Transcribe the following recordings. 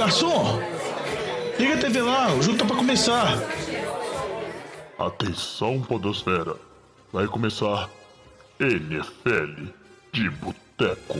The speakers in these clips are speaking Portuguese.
garçom! Liga a TV lá, o jogo tá pra começar. Atenção, Podosfera. Vai começar NFL de Boteco.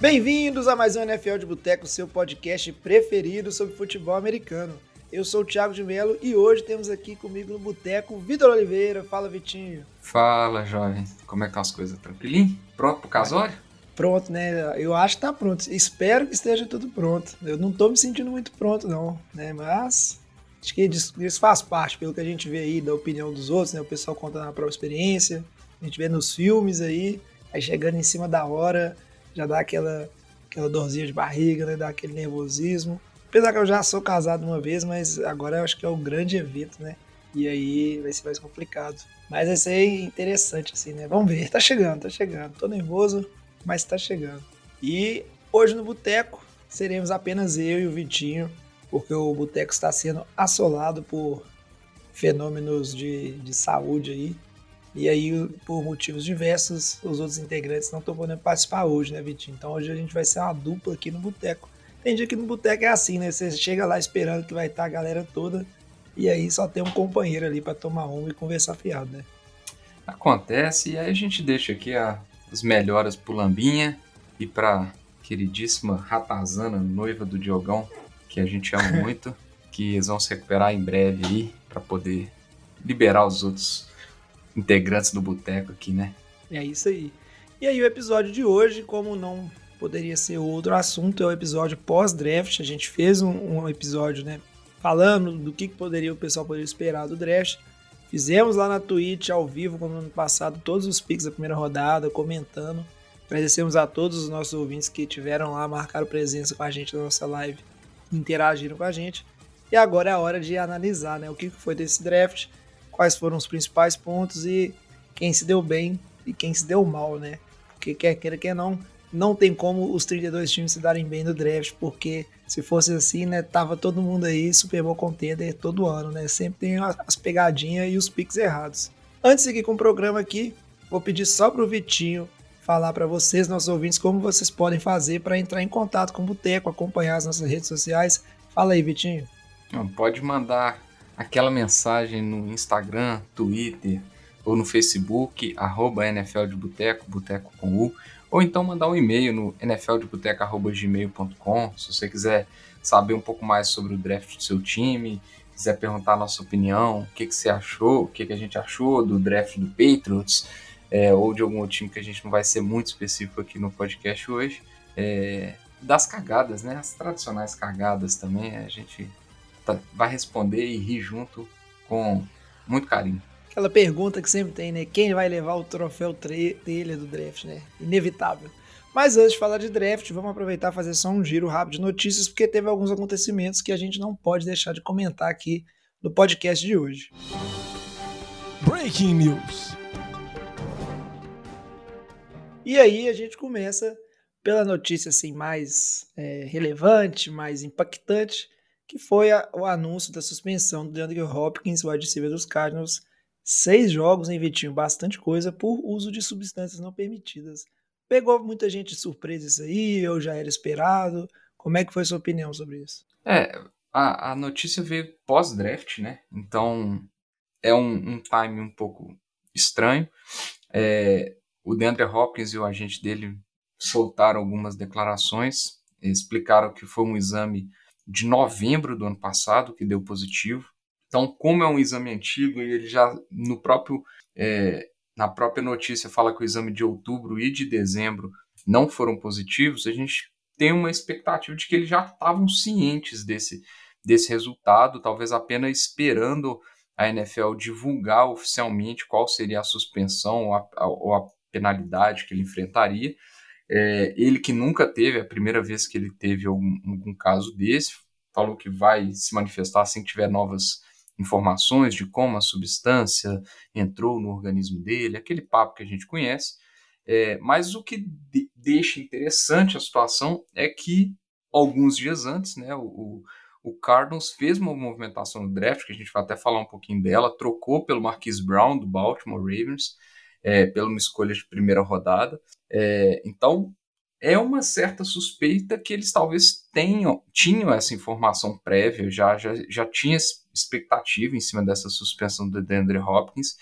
Bem-vindos a mais um NFL de Boteco, seu podcast preferido sobre futebol americano. Eu sou o Thiago de Melo e hoje temos aqui comigo no Boteco Vitor Oliveira. Fala, Vitinho. Fala, jovem. Como é que estão as coisas? Tranquilinho? Pronto pro casório? Pronto, né? Eu acho que tá pronto. Espero que esteja tudo pronto. Eu não tô me sentindo muito pronto, não, né? Mas acho que isso faz parte, pelo que a gente vê aí da opinião dos outros, né? O pessoal contando a própria experiência, a gente vê nos filmes aí, aí chegando em cima da hora, já dá aquela, aquela dorzinha de barriga, né? Dá aquele nervosismo. Apesar que eu já sou casado uma vez, mas agora eu acho que é o grande evento, né? E aí vai ser mais complicado. Mas vai ser interessante, assim, né? Vamos ver. Tá chegando, tá chegando. Tô nervoso, mas tá chegando. E hoje no Boteco seremos apenas eu e o Vitinho, porque o Boteco está sendo assolado por fenômenos de, de saúde aí. E aí, por motivos diversos, os outros integrantes não estão podendo participar hoje, né, Vitinho? Então hoje a gente vai ser uma dupla aqui no Boteco. Tem dia que no Boteco é assim, né? Você chega lá esperando que vai estar a galera toda, e aí só tem um companheiro ali para tomar um e conversar fiado, né? Acontece, e aí a gente deixa aqui a as melhoras pro Lambinha e pra queridíssima Ratazana, noiva do Diogão, que a gente ama muito, que eles vão se recuperar em breve aí para poder liberar os outros integrantes do boteco aqui, né? É isso aí. E aí o episódio de hoje, como não poderia ser outro assunto, é o episódio pós-draft. A gente fez um, um, episódio, né, falando do que, que poderia o pessoal poderia esperar do draft. Fizemos lá na Twitch ao vivo, como no ano passado, todos os picks da primeira rodada, comentando. Agradecemos a todos os nossos ouvintes que tiveram lá, marcaram presença com a gente na nossa live, interagiram com a gente. E agora é a hora de analisar né, o que foi desse draft, quais foram os principais pontos e quem se deu bem e quem se deu mal, né? Porque quer queira, quer não, não tem como os 32 times se darem bem no draft, porque se fosse assim, né, tava todo mundo aí Super Bowl contender todo ano, né? Sempre tem as pegadinhas e os picks errados. Antes de seguir com o programa aqui, vou pedir só pro Vitinho falar para vocês, nossos ouvintes, como vocês podem fazer para entrar em contato com o Boteco, acompanhar as nossas redes sociais. Fala aí, Vitinho. Pode mandar aquela mensagem no Instagram, Twitter ou no Facebook, arroba NFL de Boteco, Boteco com U ou então mandar um e-mail no nfldeboteca.gmail.com se você quiser saber um pouco mais sobre o draft do seu time, quiser perguntar a nossa opinião, o que, que você achou, o que, que a gente achou do draft do Patriots, é, ou de algum outro time que a gente não vai ser muito específico aqui no podcast hoje, é, das cagadas, né? As tradicionais cagadas também, a gente tá, vai responder e rir junto com muito carinho aquela pergunta que sempre tem, né? Quem vai levar o troféu dele do draft, né? Inevitável. Mas antes de falar de draft, vamos aproveitar e fazer só um giro rápido de notícias, porque teve alguns acontecimentos que a gente não pode deixar de comentar aqui no podcast de hoje. Breaking News. E aí a gente começa pela notícia assim mais é, relevante, mais impactante, que foi a, o anúncio da suspensão do DeAndre Hopkins, o receiver dos Cardinals, Seis jogos, hein, Vitinho? Bastante coisa por uso de substâncias não permitidas. Pegou muita gente de surpresa isso aí, ou já era esperado? Como é que foi sua opinião sobre isso? É, a, a notícia veio pós-draft, né? Então é um, um time um pouco estranho. É, o DeAndre Hopkins e o agente dele soltaram algumas declarações, explicaram que foi um exame de novembro do ano passado que deu positivo. Então, como é um exame antigo e ele já no próprio é, na própria notícia fala que o exame de outubro e de dezembro não foram positivos, a gente tem uma expectativa de que eles já estavam cientes desse, desse resultado, talvez apenas esperando a NFL divulgar oficialmente qual seria a suspensão ou a, ou a penalidade que ele enfrentaria. É, ele que nunca teve, é a primeira vez que ele teve algum, algum caso desse, falou que vai se manifestar assim que tiver novas informações de como a substância entrou no organismo dele, aquele papo que a gente conhece. É, mas o que de deixa interessante a situação é que alguns dias antes, né, o, o Cardinals fez uma movimentação no draft, que a gente vai até falar um pouquinho dela, trocou pelo Marquise Brown do Baltimore Ravens, é, pela uma escolha de primeira rodada. É, então, é uma certa suspeita que eles talvez tenham tinham essa informação prévia, já, já, já tinha expectativa em cima dessa suspensão do DeAndre Hopkins,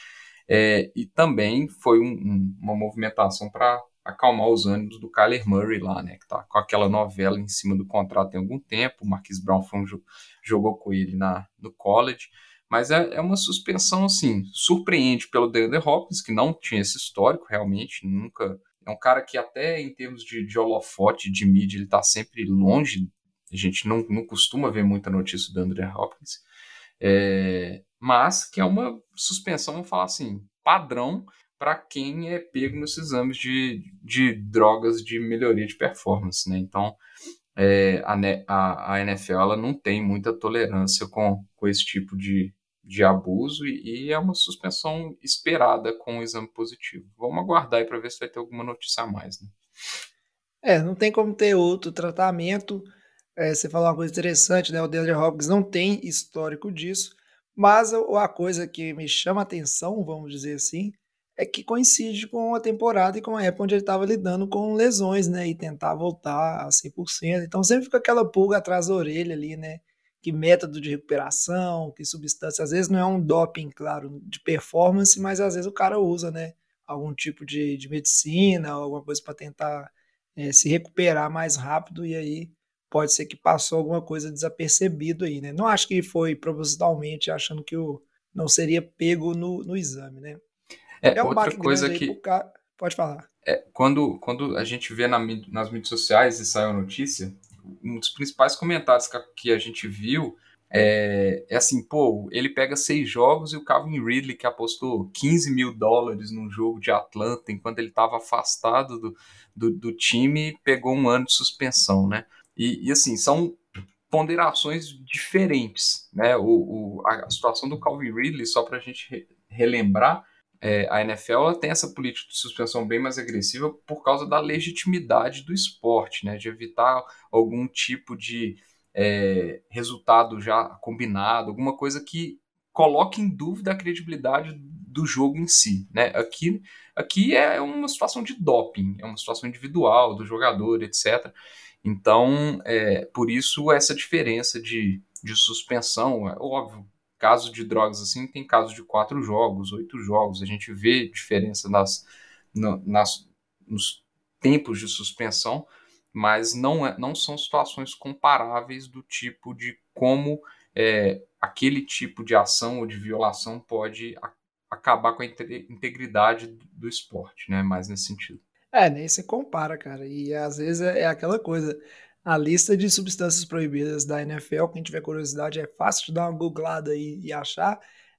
é, e também foi um, um, uma movimentação para acalmar os ânimos do Kyler Murray lá, né, que tá com aquela novela em cima do contrato tem algum tempo, o Marquis Brown foi um, jogou com ele na, no college, mas é, é uma suspensão, assim, surpreende pelo DeAndre Hopkins, que não tinha esse histórico, realmente, nunca... É um cara que até em termos de, de holofote, de mídia, ele está sempre longe. A gente não, não costuma ver muita notícia do DeAndre Hopkins. É, mas que é uma suspensão, vamos falar assim, padrão para quem é pego nesses exames de, de drogas de melhoria de performance, né? Então, é, a, a, a, NFL não tem muita tolerância com, com esse tipo de, de abuso e, e, é uma suspensão esperada com o exame positivo. Vamos aguardar aí para ver se vai ter alguma notícia a mais, né? É, não tem como ter outro tratamento. É, você falou uma coisa interessante, né? O DeAndre Hopkins não tem histórico disso, mas a, coisa que me chama atenção, vamos dizer assim, é que coincide com a temporada e com a época onde ele estava lidando com lesões, né? E tentar voltar a 100%. Então sempre fica aquela pulga atrás da orelha ali, né? Que método de recuperação, que substância. Às vezes não é um doping, claro, de performance, mas às vezes o cara usa, né? Algum tipo de, de medicina, alguma coisa para tentar é, se recuperar mais rápido e aí pode ser que passou alguma coisa desapercebido aí, né? Não acho que foi propositalmente achando que o não seria pego no, no exame, né? É, é um outra coisa que. Cara... Pode falar. É, quando, quando a gente vê na, nas mídias sociais e saiu a notícia, um dos principais comentários que a, gente viu é, é, assim, pô, ele pega seis jogos e o Calvin Ridley, que apostou 15 mil dólares num jogo de Atlanta, enquanto ele estava afastado do, do, do, time, pegou um ano de suspensão, né? E, e assim, são ponderações diferentes, né? O, o a situação do Calvin Ridley, só para a gente re, relembrar, é, a NFL tem essa política de suspensão bem mais agressiva por causa da legitimidade do esporte, né, de evitar algum tipo de é, resultado já combinado, alguma coisa que coloque em dúvida a credibilidade do jogo em si. Né? Aqui, aqui é uma situação de doping, é uma situação individual do jogador, etc. Então, é, por isso essa diferença de, de suspensão, é óbvio, caso de drogas assim, tem casos de quatro jogos, oito jogos. A gente vê diferença nas, no, nas, nos tempos de suspensão, mas não, é, não são situações comparáveis do tipo de como é, aquele tipo de ação ou de violação pode a, acabar com a integridade do esporte, né? Mais nesse sentido. É, nem se compara, cara. E às vezes é, é aquela coisa a lista de substâncias proibidas da NFL, quem tiver curiosidade, é fácil de dar uma googlada e achar,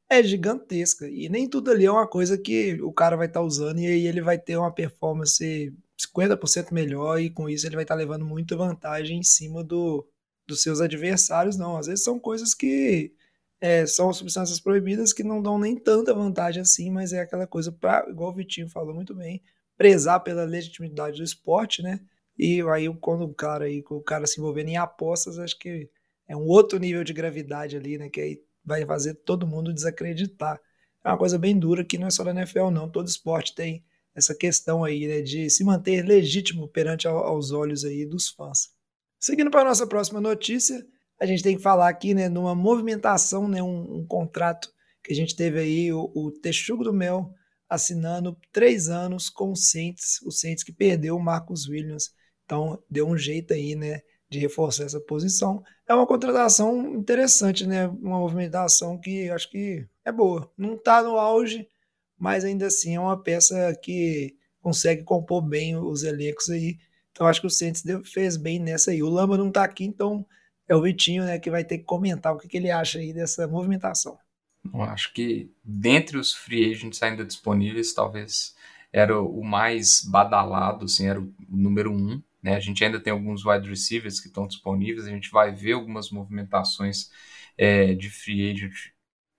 é gigantesca. E nem tudo ali é uma coisa que o cara vai estar tá usando e aí ele vai ter uma performance 50% melhor e com isso ele vai estar tá levando muita vantagem em cima do, dos seus adversários, não. Às vezes são coisas que é, são substâncias proibidas que não dão nem tanta vantagem assim, mas é aquela coisa, pra, igual o Vitinho falou muito bem, prezar pela legitimidade do esporte, né? E aí, quando o cara aí, o cara se envolvendo em apostas, acho que é um outro nível de gravidade ali, né? Que aí vai fazer todo mundo desacreditar. É uma coisa bem dura que não é só da NFL, não. Todo esporte tem essa questão aí, né? De se manter legítimo perante aos olhos aí dos fãs. Seguindo para a nossa próxima notícia, a gente tem que falar aqui, né? Numa movimentação, né? Um, um contrato que a gente teve aí, o, o Texugo do Mel assinando três anos com o Saints, o Saints que perdeu o Marcus Williams então, deu um jeito aí, né, de reforçar essa posição. É uma contratação interessante, né? Uma movimentação que acho que é boa. Não está no auge, mas ainda assim é uma peça que consegue compor bem os elencos aí. Então acho que o Santos fez bem nessa aí. O Lamba não está aqui, então é o Vitinho, né, que vai ter que comentar o que, que ele acha aí dessa movimentação. Eu acho que dentre os free agents ainda disponíveis, talvez era o mais badalado, assim, era o número um. Né? A gente ainda tem alguns wide receivers que estão disponíveis, a gente vai ver algumas movimentações é, de free agent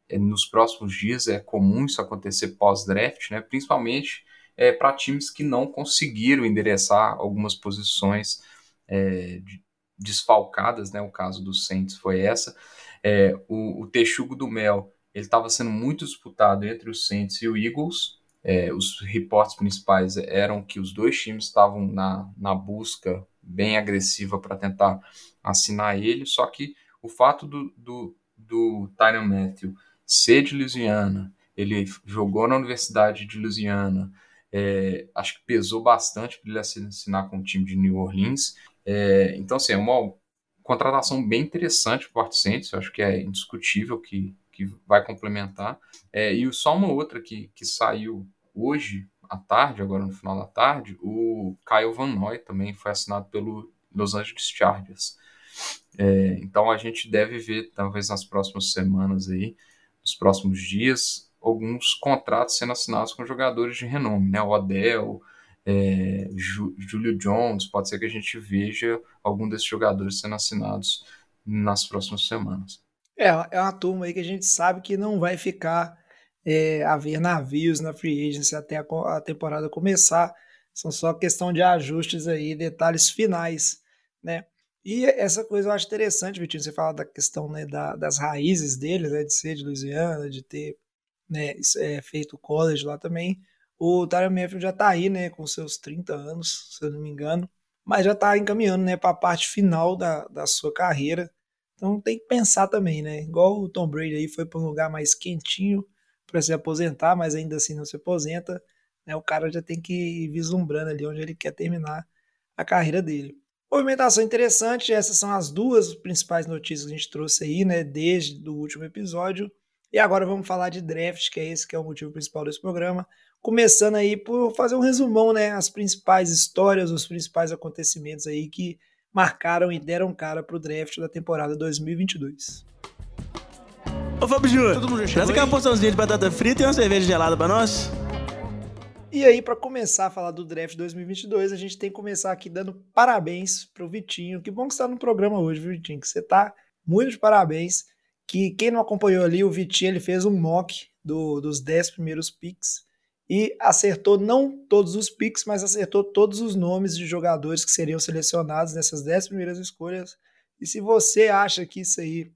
é, nos próximos dias. É comum isso acontecer pós-draft, né? principalmente é, para times que não conseguiram endereçar algumas posições é, desfalcadas. Né? O caso do Saints foi essa. É, o, o Texugo do Mel ele estava sendo muito disputado entre os Saints e o Eagles. É, os reportes principais eram que os dois times estavam na, na busca bem agressiva para tentar assinar ele, só que o fato do, do, do Tyron Matthew ser de Louisiana, ele jogou na Universidade de Louisiana, é, acho que pesou bastante para ele assinar com o time de New Orleans. É, então, assim, é uma contratação bem interessante para o Saints, acho que é indiscutível que, que vai complementar. É, e só uma outra que, que saiu hoje à tarde, agora no final da tarde, o Kyle Van Noy também foi assinado pelo Los Angeles Chargers. É, então a gente deve ver, talvez nas próximas semanas aí, nos próximos dias, alguns contratos sendo assinados com jogadores de renome, né? O Odell, é, Julio Jones, pode ser que a gente veja algum desses jogadores sendo assinados nas próximas semanas. É, é uma turma aí que a gente sabe que não vai ficar é, haver navios na free agency até a, a, temporada começar. São só questão de ajustes aí, detalhes finais, né? E essa coisa eu acho interessante, Vitinho, você fala da questão né, da, das raízes dele, né, de ser de Louisiana, de ter né, é, feito college lá também. O Tyron Mayfield já tá aí, né, com seus 30 anos, se eu não me engano, mas já tá encaminhando, né, para a parte final da, da sua carreira. Então tem que pensar também, né? Igual o Tom Brady aí foi para um lugar mais quentinho, para se aposentar, mas ainda assim não se aposenta, né, o cara já tem que ir vislumbrando ali onde ele quer terminar a carreira dele. Movimentação interessante, essas são as duas principais notícias que a gente trouxe aí, né, desde o último episódio. E agora vamos falar de draft, que é esse que é o motivo principal desse programa. Começando aí por fazer um resumão, né, as principais histórias, os principais acontecimentos aí que marcaram e deram cara para o draft da temporada 2022. Ô Fábio Júnior, traz aquela porçãozinha de batata frita e uma cerveja gelada pra nós. E aí, para começar a falar do draft 2022, a gente tem que começar aqui dando parabéns pro Vitinho. Que bom que você tá no programa hoje, viu, Vitinho? Que você tá muito de parabéns. Que quem não acompanhou ali, o Vitinho ele fez um mock do, dos 10 primeiros picks e acertou não todos os picks, mas acertou todos os nomes de jogadores que seriam selecionados nessas 10 primeiras escolhas. E se você acha que isso aí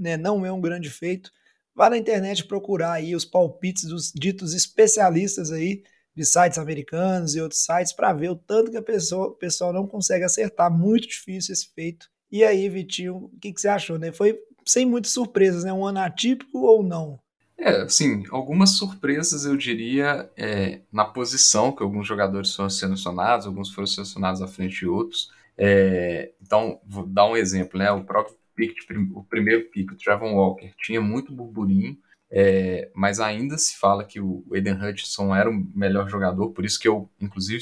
né, não é um grande feito. Vá na internet procurar aí os palpites dos ditos especialistas aí de sites americanos e outros sites para ver o tanto que a pessoa, o pessoal não consegue acertar. Muito difícil esse feito. E aí, Vitinho, o que, que você achou? Né? Foi sem muitas surpresas, né? Um ano atípico ou não? É, sim, algumas surpresas eu diria é, na posição que alguns jogadores foram selecionados, alguns foram selecionados à frente de outros. É, então, vou dar um exemplo, né? O próprio pick, o primeiro pick, o Trevor Walker, tinha muito burburinho, é, mas ainda se fala que o Eden Hutchinson era o melhor jogador, por isso que eu, inclusive,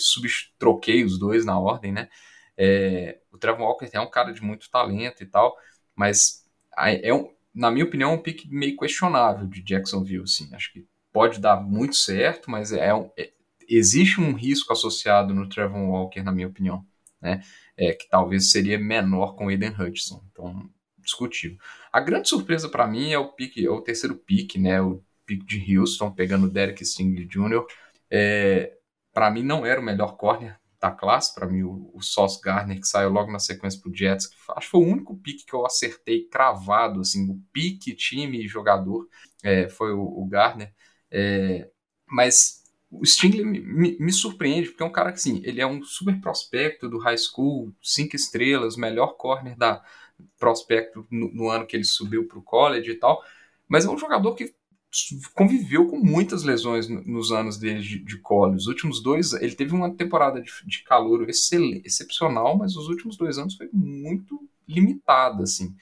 troquei os dois na ordem, né? É, o Trevor Walker é um cara de muito talento e tal, mas é um, na minha opinião, é um pick meio questionável de Jacksonville, assim. Acho que pode dar muito certo, mas é, um, é existe um risco associado no Trevor Walker, na minha opinião, né? É, que talvez seria menor com o Eden Hutchinson. Então, discutível. A grande surpresa para mim é o pique, é o terceiro pique, né? O pique de Houston, pegando o Derek Stingley Jr. É, para mim não era o melhor corner da classe, para mim o, o Sauce Gardner, que saiu logo na sequência pro Jets, que acho que foi o único pique que eu acertei cravado, assim, o pique, time e jogador, é, foi o, o. É, mas o Stingley me, me, me, surpreende, porque é um cara que, assim, ele é um super prospecto do high school, cinco estrelas, melhor corner da, prospecto no, no ano que ele subiu para o college e tal, mas é um jogador que conviveu com muitas lesões nos anos dele de, de college. Os últimos dois, ele teve uma temporada de, de calor excepcional, mas os últimos dois anos foi muito limitada, assim.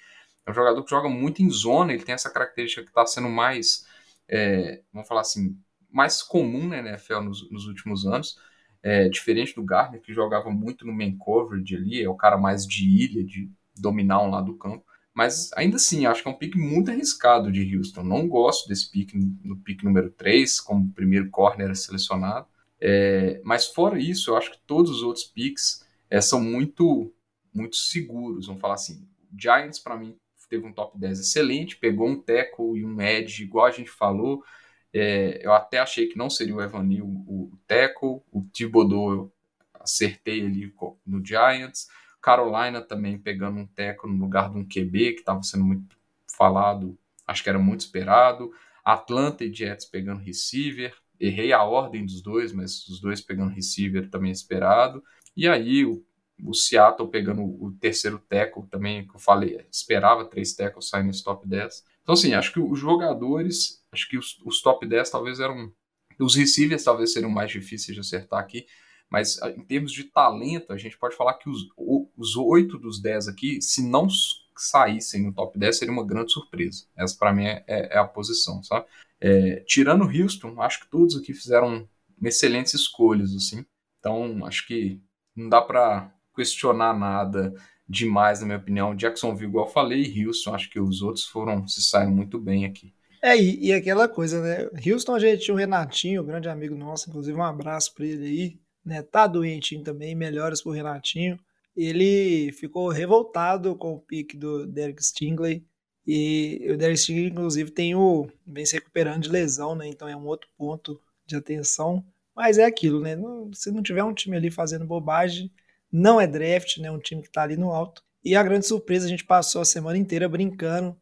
É um jogador que joga muito em zona, ele tem essa característica que está sendo mais, é, vamos falar assim, mais comum na NFL nos, nos últimos anos. É, diferente do Gardner, que jogava muito no main coverage ali, é o cara mais de ilha, de dominar um lado do campo. Mas ainda assim, acho que é um pique muito arriscado de Houston. Não gosto desse pique no pique número 3, como primeiro corner selecionado. É, mas fora isso, eu acho que todos os outros picks é, são muito, muito seguros. Vamos falar assim. Giants, para mim, teve um top 10 excelente, pegou um tackle e um edge, igual a gente falou. É, eu até achei que não seria o Evanil o, tackle. O Thibodeau eu acertei ali no Giants. Carolina também pegando um teco no lugar de um QB que estava sendo muito falado, acho que era muito esperado. Atlanta e Jets pegando receiver, errei a ordem dos dois, mas os dois pegando receiver também esperado. E aí o, o Seattle pegando o terceiro tackle também, que eu falei, esperava três tackles saindo nesse top 10. Então, assim, acho que os jogadores, acho que os, os top 10 talvez eram. Os receivers talvez seriam mais difíceis de acertar aqui, mas em termos de talento, a gente pode falar que os, os 8 dos 10 aqui, se não saíssem no top 10, seria uma grande surpresa. Essa para mim é, é, é, a posição, sabe? É, tirando Houston, acho que todos aqui fizeram excelentes escolhas, assim. Então, acho que não dá para questionar nada demais, na minha opinião. Jacksonville, igual eu falei, Houston, acho que os outros foram se saíram muito bem aqui. É, e, e, aquela coisa, né? Houston, a gente tinha o Renatinho, grande amigo nosso, inclusive um abraço para ele aí, né? Tá doentinho também, melhoras pro Renatinho. Ele ficou revoltado com o pique do Derek Stingley. E o Derek Stingley, inclusive, tem o. vem se recuperando de lesão, né? Então é um outro ponto de atenção. Mas é aquilo, né? se não tiver um time ali fazendo bobagem, não é draft, né? Um time que tá ali no alto. E a grande surpresa, a gente passou a semana inteira brincando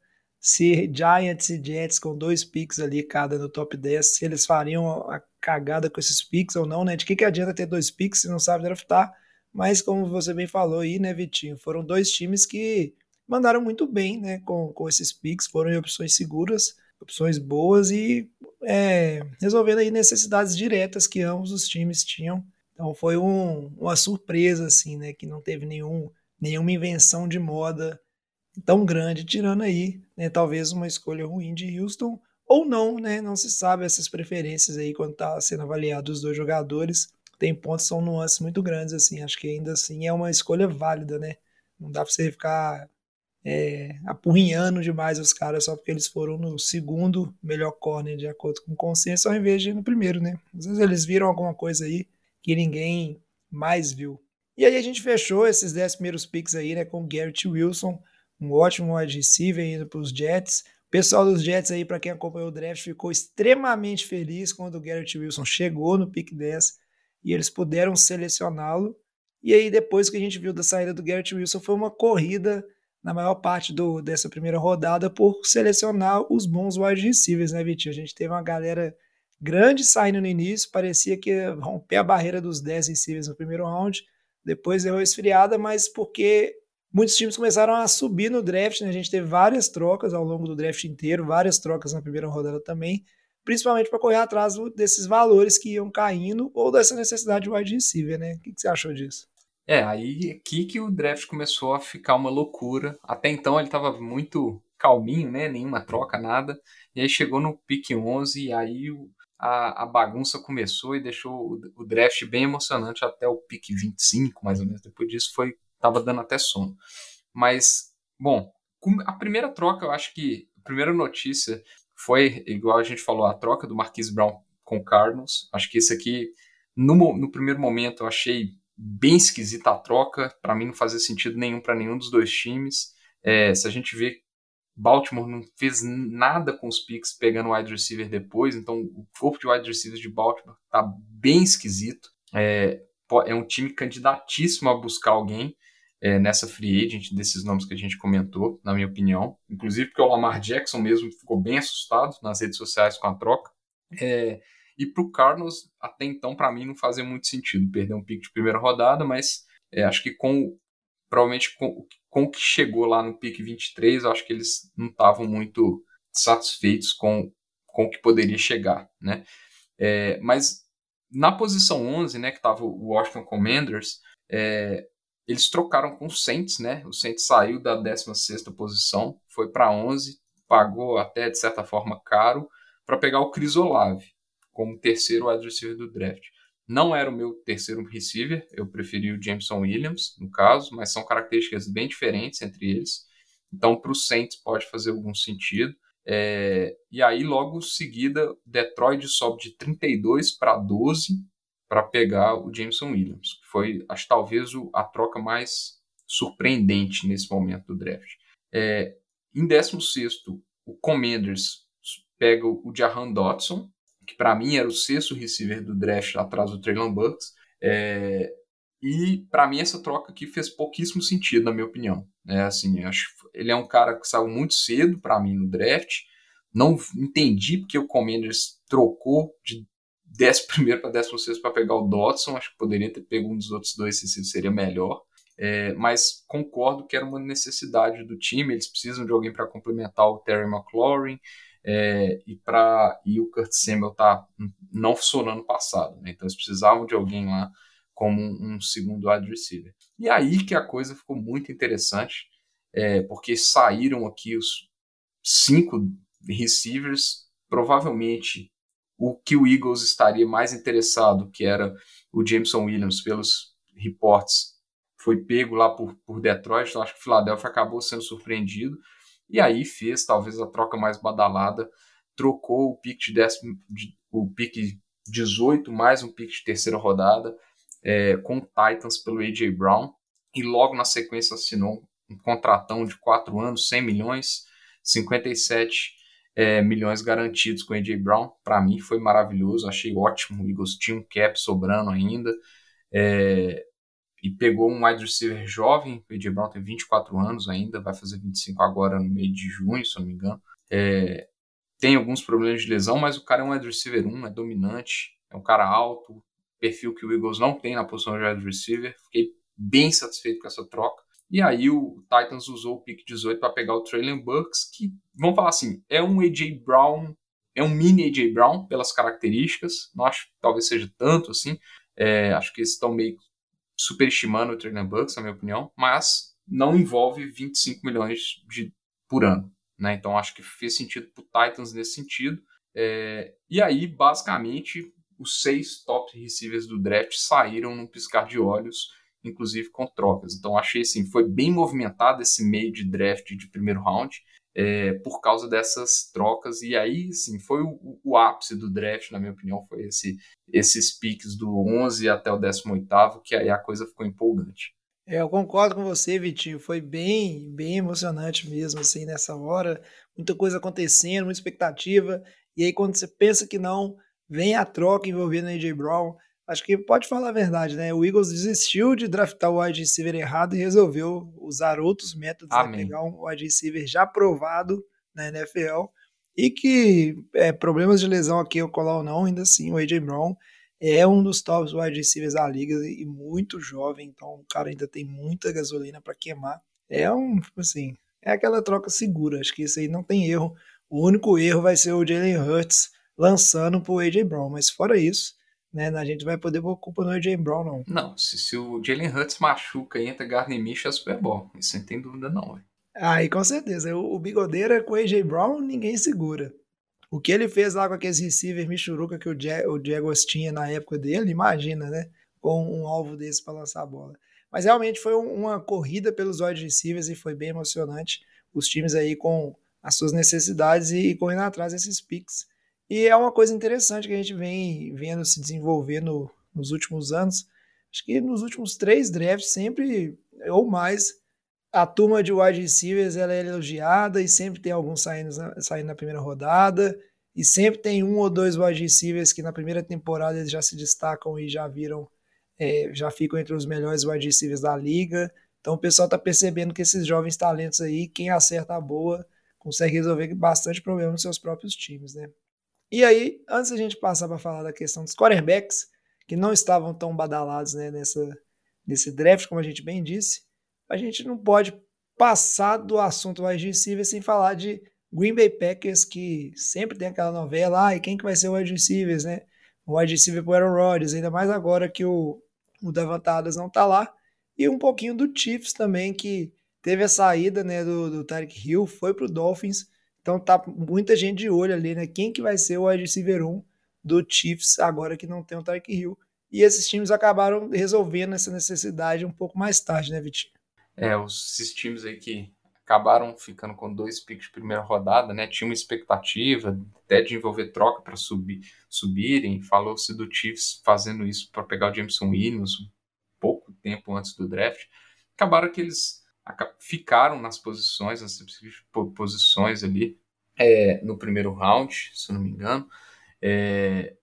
se Giants e Jets com dois picks ali cada no top 10, se eles fariam a cagada com esses picks ou não, né? De que, que adianta ter dois picks se não sabe draftar? Mas como você bem falou aí, né, Vitinho, foram dois times que mandaram muito bem, né, com, com esses picks, foram opções seguras, opções boas e é, resolvendo aí necessidades diretas que ambos os times tinham. Então foi um, uma surpresa, assim, né, que não teve nenhum, nenhuma invenção de moda tão grande, tirando aí, né, talvez uma escolha ruim de Houston, ou não, né, não se sabe essas preferências aí quando está sendo avaliado os dois jogadores, tem pontos, são nuances muito grandes, assim, acho que ainda assim é uma escolha válida, né, não dá para você ficar é, apurrinhando demais os caras só porque eles foram no segundo melhor corner de acordo com o consenso, ao invés de ir no primeiro, né, às vezes eles viram alguma coisa aí que ninguém mais viu. E aí a gente fechou esses 10 primeiros picks aí, né, com Garrett Wilson, um ótimo wide receiver indo para os Jets. O pessoal dos Jets aí, para quem acompanhou o draft, ficou extremamente feliz quando o Garrett Wilson chegou no pick 10 e eles puderam selecioná-lo. E aí depois que a gente viu da saída do Garrett Wilson foi uma corrida na maior parte do, dessa primeira rodada por selecionar os bons wide receivers, né, Vitinho? A gente teve uma galera grande saindo no início, parecia que ia romper a barreira dos 10 receivers no primeiro round, depois deu uma esfriada, mas porque muitos times começaram a subir no draft, né? A gente teve várias trocas ao longo do draft inteiro, várias trocas na primeira rodada também, principalmente para correr atrás desses valores que iam caindo ou dessa necessidade de wide receiver, né? O que, que você achou disso? É, aí aqui que o draft começou a ficar uma loucura. Até então ele estava muito calminho, né? Nenhuma troca, nada. E aí chegou no pick 11 e aí a, a bagunça começou e deixou o, o draft bem emocionante até o pick 25, mais ou menos. Depois disso foi tava dando até sono. Mas, bom, a primeira troca, eu acho que a primeira notícia foi, igual a gente falou, a troca do Marquise Brown com o Cardinals. Acho que esse aqui, no, no primeiro momento, eu achei bem esquisita a troca. Para mim, não fazia sentido nenhum para nenhum dos dois times. É, se a gente vê Baltimore não fez nada com os picks pegando wide receiver depois, então o corpo de wide receivers de Baltimore tá bem esquisito. É, é um time candidatíssimo a buscar alguém é, nessa free agent desses nomes que a gente comentou, na minha opinião. Inclusive porque o Lamar Jackson mesmo ficou bem assustado nas redes sociais com a troca. É, e para o Cardinals, até então, para mim, não fazia muito sentido perder um pick de primeira rodada, mas é, acho que com provavelmente com, com o que chegou lá no pick 23, eu acho que eles não estavam muito satisfeitos com, com o que poderia chegar, né? É, mas na posição 11, né, que estava o Washington Commanders, é, eles trocaram com o Saints, né? O Saints saiu da 16ª posição, foi para 11, pagou até de certa forma caro para pegar o Chris Olave como terceiro wide receiver do draft. Não era o meu terceiro receiver, eu preferi o Jameson Williams, no caso, mas são características bem diferentes entre eles. Então, para o Saints pode fazer algum sentido. É, e aí, logo em seguida, Detroit sobe de 32 para 12 para pegar o Jameson Williams, que foi, acho talvez, o, a troca mais surpreendente nesse momento do draft. É, em 16, o Commanders pega o Jahan Dotson, que para mim era o sexto receiver do draft atrás do Traylon Burks. É, e para mim essa troca aqui fez pouquíssimo sentido, na minha opinião. É assim, acho ele é um cara que saiu muito cedo para mim no draft. Não entendi porque o Commanders trocou de 11 para 16 para pegar o Dodson. Acho que poderia ter pego um dos outros dois, se seria melhor. É, mas concordo que era uma necessidade do time. Eles precisam de alguém para complementar o Terry McLaurin. É, e, pra, e o Kurt Samuel tá, não funcionou ano passado. Né? Então eles precisavam de alguém lá como um, um segundo wide receiver. E aí que a coisa ficou muito interessante, é, porque saíram aqui os cinco receivers, provavelmente o que o Eagles estaria mais interessado, que era o Jameson Williams, pelos reportes, foi pego lá por, por Detroit, então acho que o Philadelphia acabou sendo surpreendido, e aí fez talvez a troca mais badalada, trocou o pick de, décimo, de o pick 18 mais um pick de terceira rodada é, com o Titans pelo A.J. Brown, e logo na sequência assinou um contratão de 4 anos, 100 milhões, 57 é, milhões garantidos com A.J. Brown. Para mim foi maravilhoso, achei ótimo. O Eagles tinha um cap sobrando ainda. É, e pegou um wide receiver jovem. O A.J. Brown tem 24 anos ainda, vai fazer 25 agora no meio de junho, se não me engano. É, tem alguns problemas de lesão, mas o cara é um wide receiver 1, é dominante, é um cara alto, perfil que o Eagles não tem na posição de wide receiver. Fiquei bem satisfeito com essa troca. E aí o Titans usou o pick 18 para pegar o Traylon Burks, que, vamos falar assim, é um AJ Brown, é um mini AJ Brown pelas características. Não acho que talvez seja tanto assim. É, acho que eles estão meio superestimando o Traylon Burks, na minha opinião, mas não envolve 25 milhões de, por ano. Né? Então acho que fez sentido para o Titans nesse sentido. É, e aí, basicamente, os seis top receivers do draft saíram num piscar de olhos inclusive com trocas. Então achei assim, foi bem movimentado esse meio de draft de primeiro round é, por causa dessas trocas e aí sim foi o, o, ápice do draft na minha opinião foi esse esses picks do 11 até o 18 que aí a coisa ficou empolgante. É, eu concordo com você, Vitinho. Foi bem, bem emocionante mesmo, assim, nessa hora. Muita coisa acontecendo, muita expectativa. E aí, quando você pensa que não, vem a troca envolvendo a AJ Brown acho que pode falar a verdade, né? O Eagles desistiu de draftar o wide receiver errado e resolveu usar outros métodos, né? pegar um wide receiver já provado na NFL e que é, problemas de lesão aqui ou colar ou não, ainda assim o AJ Brown é um dos tops wide receivers da liga e muito jovem, então o cara ainda tem muita gasolina para queimar. É um, assim, é aquela troca segura, acho que isso aí não tem erro. O único erro vai ser o Jalen Hurts lançando pro AJ Brown, mas fora isso, né? A gente vai poder pôr culpa no AJ Brown, não. Não, se, se o Jalen Hurts machuca e entra Gardner Minshew é Super Bowl. Isso não tem dúvida, não. Véio. Aí, com certeza. O, o Bigodeira com o AJ Brown, ninguém segura. O que ele fez lá com aqueles receivers Michuruca que o, Je o Jaguars tinha na época dele, imagina, né? Com um alvo desse para lançar a bola. Mas realmente foi uma corrida pelos wide receivers e foi bem emocionante. Os times aí com as suas necessidades e, e correndo atrás desses picks. E é uma coisa interessante que a gente vem vendo se desenvolver no, nos últimos anos. Acho que nos últimos três drafts, sempre ou mais, a turma de wide receivers ela é elogiada e sempre tem alguns saindo, saindo na primeira rodada. E sempre tem um ou dois wide receivers que na primeira temporada eles já se destacam e já viram, é, já ficam entre os melhores wide receivers da liga. Então o pessoal está percebendo que esses jovens talentos aí, quem acerta a boa, consegue resolver bastante problema nos seus próprios times, né? E aí, antes a gente passar para falar da questão dos quarterbacks, que não estavam tão badalados né, nessa, nesse draft, como a gente bem disse, a gente não pode passar do assunto wide receiver sem falar de Green Bay Packers, que sempre tem aquela novela, ah, e quem que vai ser o wide né? O wide receiver pro Aaron Rodgers, ainda mais agora que o, o Davante Adams não tá lá, e um pouquinho do Chiefs também, que teve a saída né, do, do Tyreek Hill, foi pro Dolphins, então tá muita gente de olho ali, né? Quem que vai ser o wide receiver 1 do Chiefs agora que não tem o Tyreek Hill. E esses times acabaram resolvendo essa necessidade um pouco mais tarde, né, Vitinho? É, esses times aí que acabaram ficando com dois picks de primeira rodada, né? Tinha uma expectativa até de envolver troca para subir, subirem. Falou-se do Chiefs fazendo isso para pegar o Jameson Williams um pouco tempo antes do draft. Acabaram que eles ficaram nas posições, nas posições ali é, no primeiro round, se não me engano. É,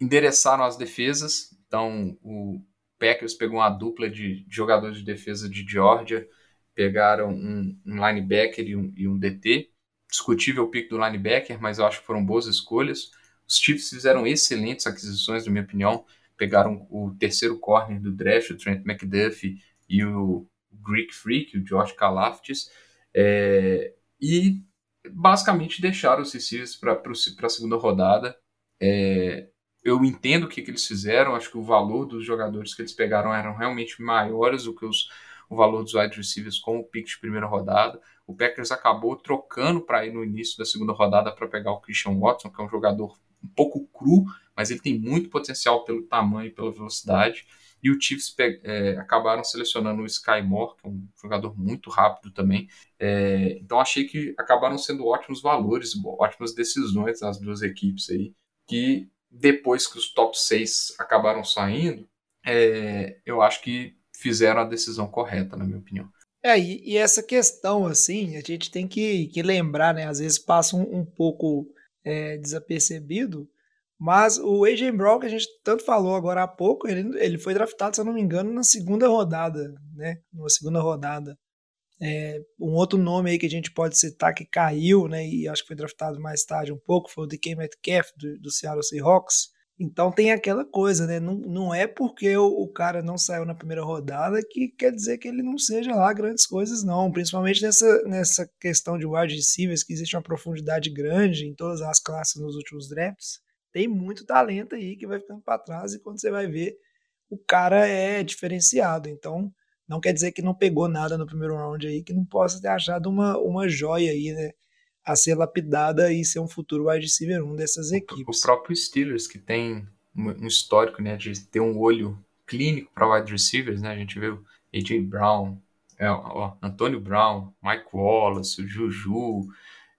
endereçaram as defesas, então o Packers pegou uma dupla de, de jogadores de defesa de Georgia, pegaram um, um linebacker e um, e um, DT. Discutível o pick do linebacker, mas eu acho que foram boas escolhas. Os Chiefs fizeram excelentes aquisições, na minha opinião. Pegaram o terceiro corner do draft, o Trent McDuffie e o Greek Freak, o Josh Kalaftis, é, e basicamente deixaram os receivers para a segunda rodada. É, eu entendo o que, que eles fizeram, acho que o valor dos jogadores que eles pegaram eram realmente maiores do que os, o valor dos wide receivers com o pick de primeira rodada. O Packers acabou trocando para ir no início da segunda rodada para pegar o Christian Watson, que é um jogador um pouco cru, mas ele tem muito potencial pelo tamanho e pela velocidade. E o Chiefs é, acabaram selecionando o Sky Moore, que é um jogador muito rápido também. É, então achei que acabaram sendo ótimos valores, ótimas decisões das duas equipes aí, que depois que os top 6 acabaram saindo, é, eu acho que fizeram a decisão correta, na minha opinião. É, e, e essa questão, assim, a gente tem que, que lembrar, né? Às vezes passa um, um pouco é, desapercebido, mas o AJ Brown, que a gente tanto falou agora há pouco, ele, ele foi draftado, se eu não me engano, na segunda rodada, né? Na segunda rodada. É, um outro nome aí que a gente pode citar que caiu, né? E acho que foi draftado mais tarde um pouco, foi o DK Metcalf do, do Seattle Seahawks. Então tem aquela coisa, né? Não, não é porque o, o, cara não saiu na primeira rodada que quer dizer que ele não seja lá grandes coisas, não. Principalmente nessa, nessa questão de wide receivers, que existe uma profundidade grande em todas as classes nos últimos drafts tem muito talento aí que vai ficando para trás e quando você vai ver, o cara é diferenciado. Então, não quer dizer que não pegou nada no primeiro round aí, que não possa ter achado uma, uma joia aí, né? A ser lapidada e ser um futuro wide receiver um dessas equipes. O próprio Steelers, que tem um histórico, né, de ter um olho clínico para wide receivers, né? A gente viu AJ Brown, é, ó, Antônio Brown, Mike Wallace, o Juju,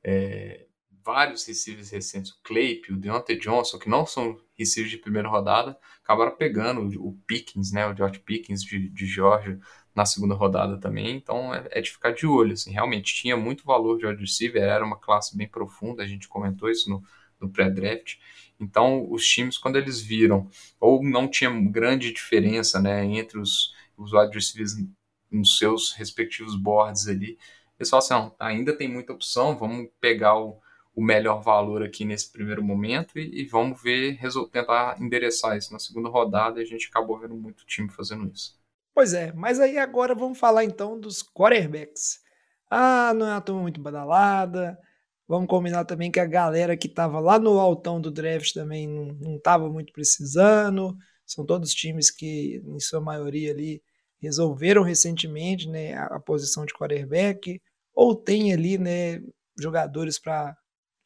é, vários receivers recentes, o Claype, o Deontay Johnson, que não são receivers de primeira rodada, acabaram pegando o Pickens, né, o George Pickens de, de Georgia na segunda rodada também, então é, é, de ficar de olho, assim, realmente tinha muito valor de wide receiver, era uma classe bem profunda, a gente comentou isso no, no pré-draft, então os times quando eles viram, ou não tinha grande diferença, né, entre os, os wide receivers nos seus respectivos boards ali, eles falaram assim, ainda tem muita opção, vamos pegar o o melhor valor aqui nesse primeiro momento e, e vamos ver, tentar endereçar isso na segunda rodada e a gente acabou vendo muito time fazendo isso. Pois é, mas aí agora vamos falar então dos quarterbacks. Ah, não é uma turma muito badalada. Vamos combinar também que a galera que estava lá no altão do draft também não estava muito precisando. São todos times que, em sua maioria ali, resolveram recentemente né, a, a posição de quarterback, ou tem ali né, jogadores para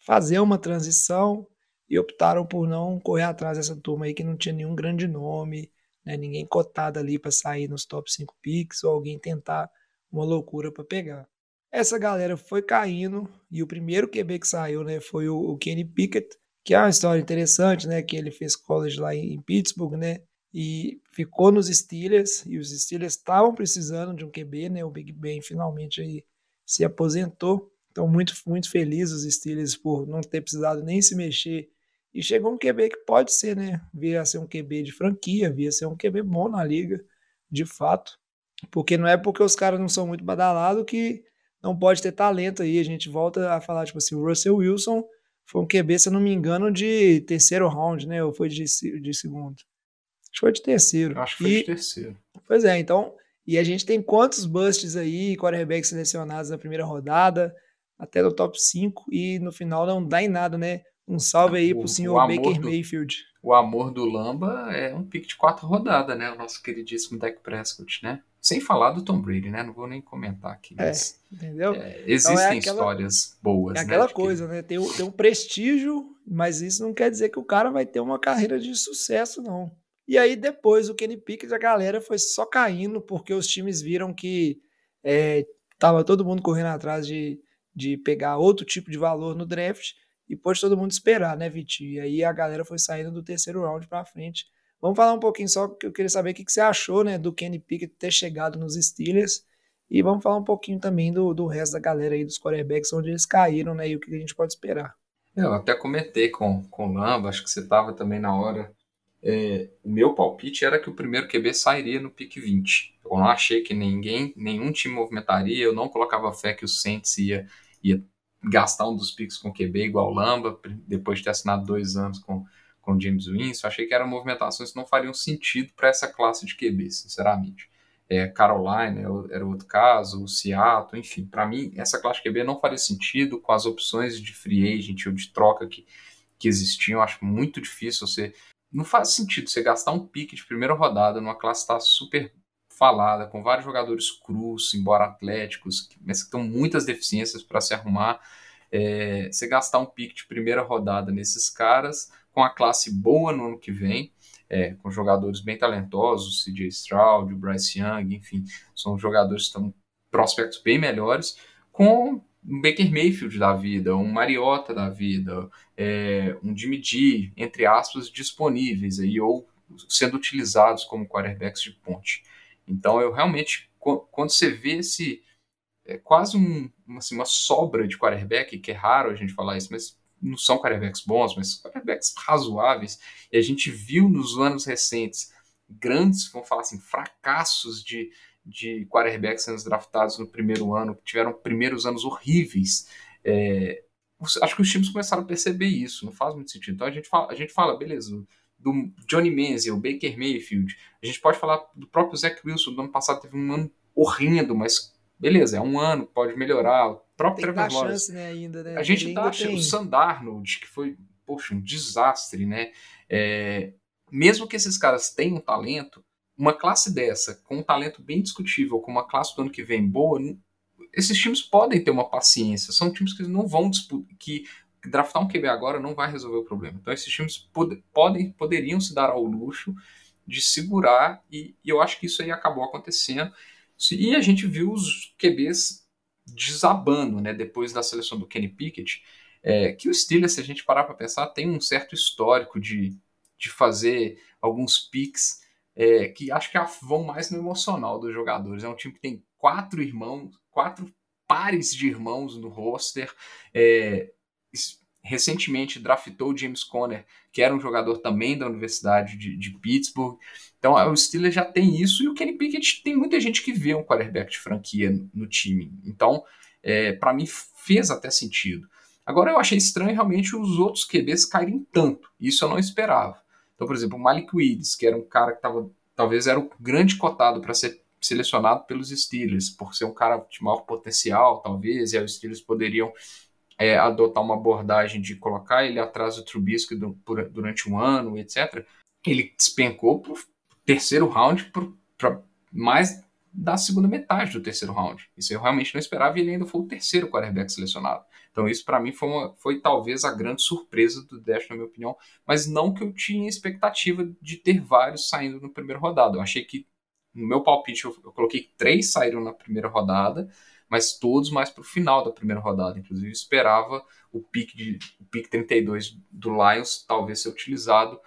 fazer uma transição e optaram por não correr atrás dessa turma aí que não tinha nenhum grande nome, né, ninguém cotado ali para sair nos top 5 picks ou alguém tentar uma loucura para pegar. Essa galera foi caindo e o primeiro QB que saiu né, foi o, Kenny Pickett, que é uma história interessante, né, que ele fez college lá em, em Pittsburgh, né, e ficou nos Steelers e os Steelers estavam precisando de um QB, né, o Big Ben finalmente aí se aposentou Estão muito, muito felizes os Steelers por não ter precisado nem se mexer. E chegou um QB que pode ser, né? Via ser um QB de franquia, via ser um QB bom na liga, de fato. Porque não é porque os caras não são muito badalados que não pode ter talento aí. A gente volta a falar, tipo assim, o Russell Wilson foi um QB, se eu não me engano, de terceiro round, né? Ou foi de, de segundo? Acho que foi de terceiro. Acho que foi e, de terceiro. Pois é, então. E a gente tem quantos busts aí, quarterbacks selecionados na primeira rodada? Até no top 5 e no final não dá em nada, né? Um salve aí o, pro senhor Baker do, Mayfield. O amor do Lamba é um pick de quatro rodadas, né? O nosso queridíssimo Dak Prescott, né? Sem falar do Tom Brady, né? Não vou nem comentar aqui. É, é, entendeu? É, existem então é aquela, histórias boas, É aquela né, coisa, que... né? Tem, tem um prestígio, mas isso não quer dizer que o cara vai ter uma carreira de sucesso, não. E aí depois o Kenny Pickett, a galera foi só caindo porque os times viram que é, tava todo mundo correndo atrás de de pegar outro tipo de valor no draft e pôs todo mundo esperar, né, Vitinho? E aí a galera foi saindo do terceiro round para frente. Vamos falar um pouquinho só, que eu queria saber o que, você achou, né, do Kenny Pickett ter chegado nos Steelers. E vamos falar um pouquinho também do, do resto da galera aí dos quarterbacks, onde eles caíram, né, e o que a gente pode esperar. Eu até comentei com, com o Lamba, acho que você estava também na hora. É, o meu palpite era que o primeiro QB sairia no pick 20. Eu não achei que ninguém, nenhum time movimentaria, eu não colocava fé que o Saints ia ia gastar um dos picks com QB igual Lamba, depois de ter assinado dois anos com, com James Winston. Achei que eram movimentações que não fariam sentido para essa classe de QB, sinceramente. É, Carolina era outro caso, o Seattle, enfim, para mim essa classe QB não faria sentido com as opções de free agent ou de troca que, que existiam. Acho muito difícil você. Não faz sentido você gastar um pique de primeira rodada numa classe que está super falada, com vários jogadores crus, embora atléticos, mas que estão muitas deficiências para se arrumar. É, você gastar um pique de primeira rodada nesses caras, com a classe boa no ano que vem, é, com jogadores bem talentosos, CJ Stroud, Bryce Young, enfim, são jogadores que estão prospectos bem melhores, com um Baker Mayfield da vida, um Mariota da vida, é, um Jimmy G, entre aspas, disponíveis aí, ou sendo utilizados como quarterbacks de ponte. Então eu realmente, quando você vê esse é quase um, assim, uma sobra de quarterback, que é raro a gente falar isso, mas não são quarterbacks bons, mas quarterbacks razoáveis, e a gente viu nos anos recentes grandes, vamos falar assim, fracassos de, de quarterbacks sendo draftados no primeiro ano, que tiveram primeiros anos horríveis. É, acho que os times começaram a perceber isso, não faz muito sentido. Então a gente fala, a gente fala beleza, do Johnny Manziel, Baker Mayfield. A gente pode falar do próprio Zach Wilson, do ano passado teve um ano horrendo, mas beleza, é um ano, pode melhorar. O próprio tem Trevor Lawrence. Né, ainda, né? A gente tá achando o Sandarnold, que foi, poxa, um desastre, né? É, mesmo que esses caras tenham talento, uma classe dessa, com um talento bem discutível, com uma classe do ano que vem boa, esses times podem ter uma paciência. São times que não vão disputar, que draftar um QB agora não vai resolver o problema. Então esses times pod podem, poderiam se dar ao luxo de segurar e, e, eu acho que isso aí acabou acontecendo. E a gente viu os QBs desabando, né, depois da seleção do Kenny Pickett, é, que o Steelers, se a gente parar para pensar, tem um certo histórico de, de fazer alguns picks é, que acho que vão mais no emocional dos jogadores. É um time que tem quatro irmãos, quatro pares de irmãos no roster, é, recentemente draftou James Conner, que era um jogador também da Universidade de, de, Pittsburgh. Então o Steelers já tem isso e o Kenny Pickett tem muita gente que vê um quarterback de franquia no, no time. Então, é, para mim fez até sentido. Agora eu achei estranho realmente os outros QBs caírem tanto. Isso eu não esperava. Então, por exemplo, o Malik Willis, que era um cara que tava, talvez era o grande cotado para ser selecionado pelos Steelers, por ser um cara de maior potencial, talvez, e aí os Steelers poderiam é, adotar uma abordagem de colocar ele atrás do Trubisky do, por, durante um ano, etc., ele despencou para o terceiro round, para mais da segunda metade do terceiro round. Isso eu realmente não esperava e ele ainda foi o terceiro quarterback selecionado. Então isso para mim foi, uma, foi talvez a grande surpresa do Dash, na minha opinião, mas não que eu tinha expectativa de ter vários saindo na primeira rodada. Eu achei que, no meu palpite, eu, eu coloquei três saíram na primeira rodada, mas todos mais para o final da primeira rodada. Inclusive, esperava o pique, de, o pique 32 do Lions talvez ser utilizado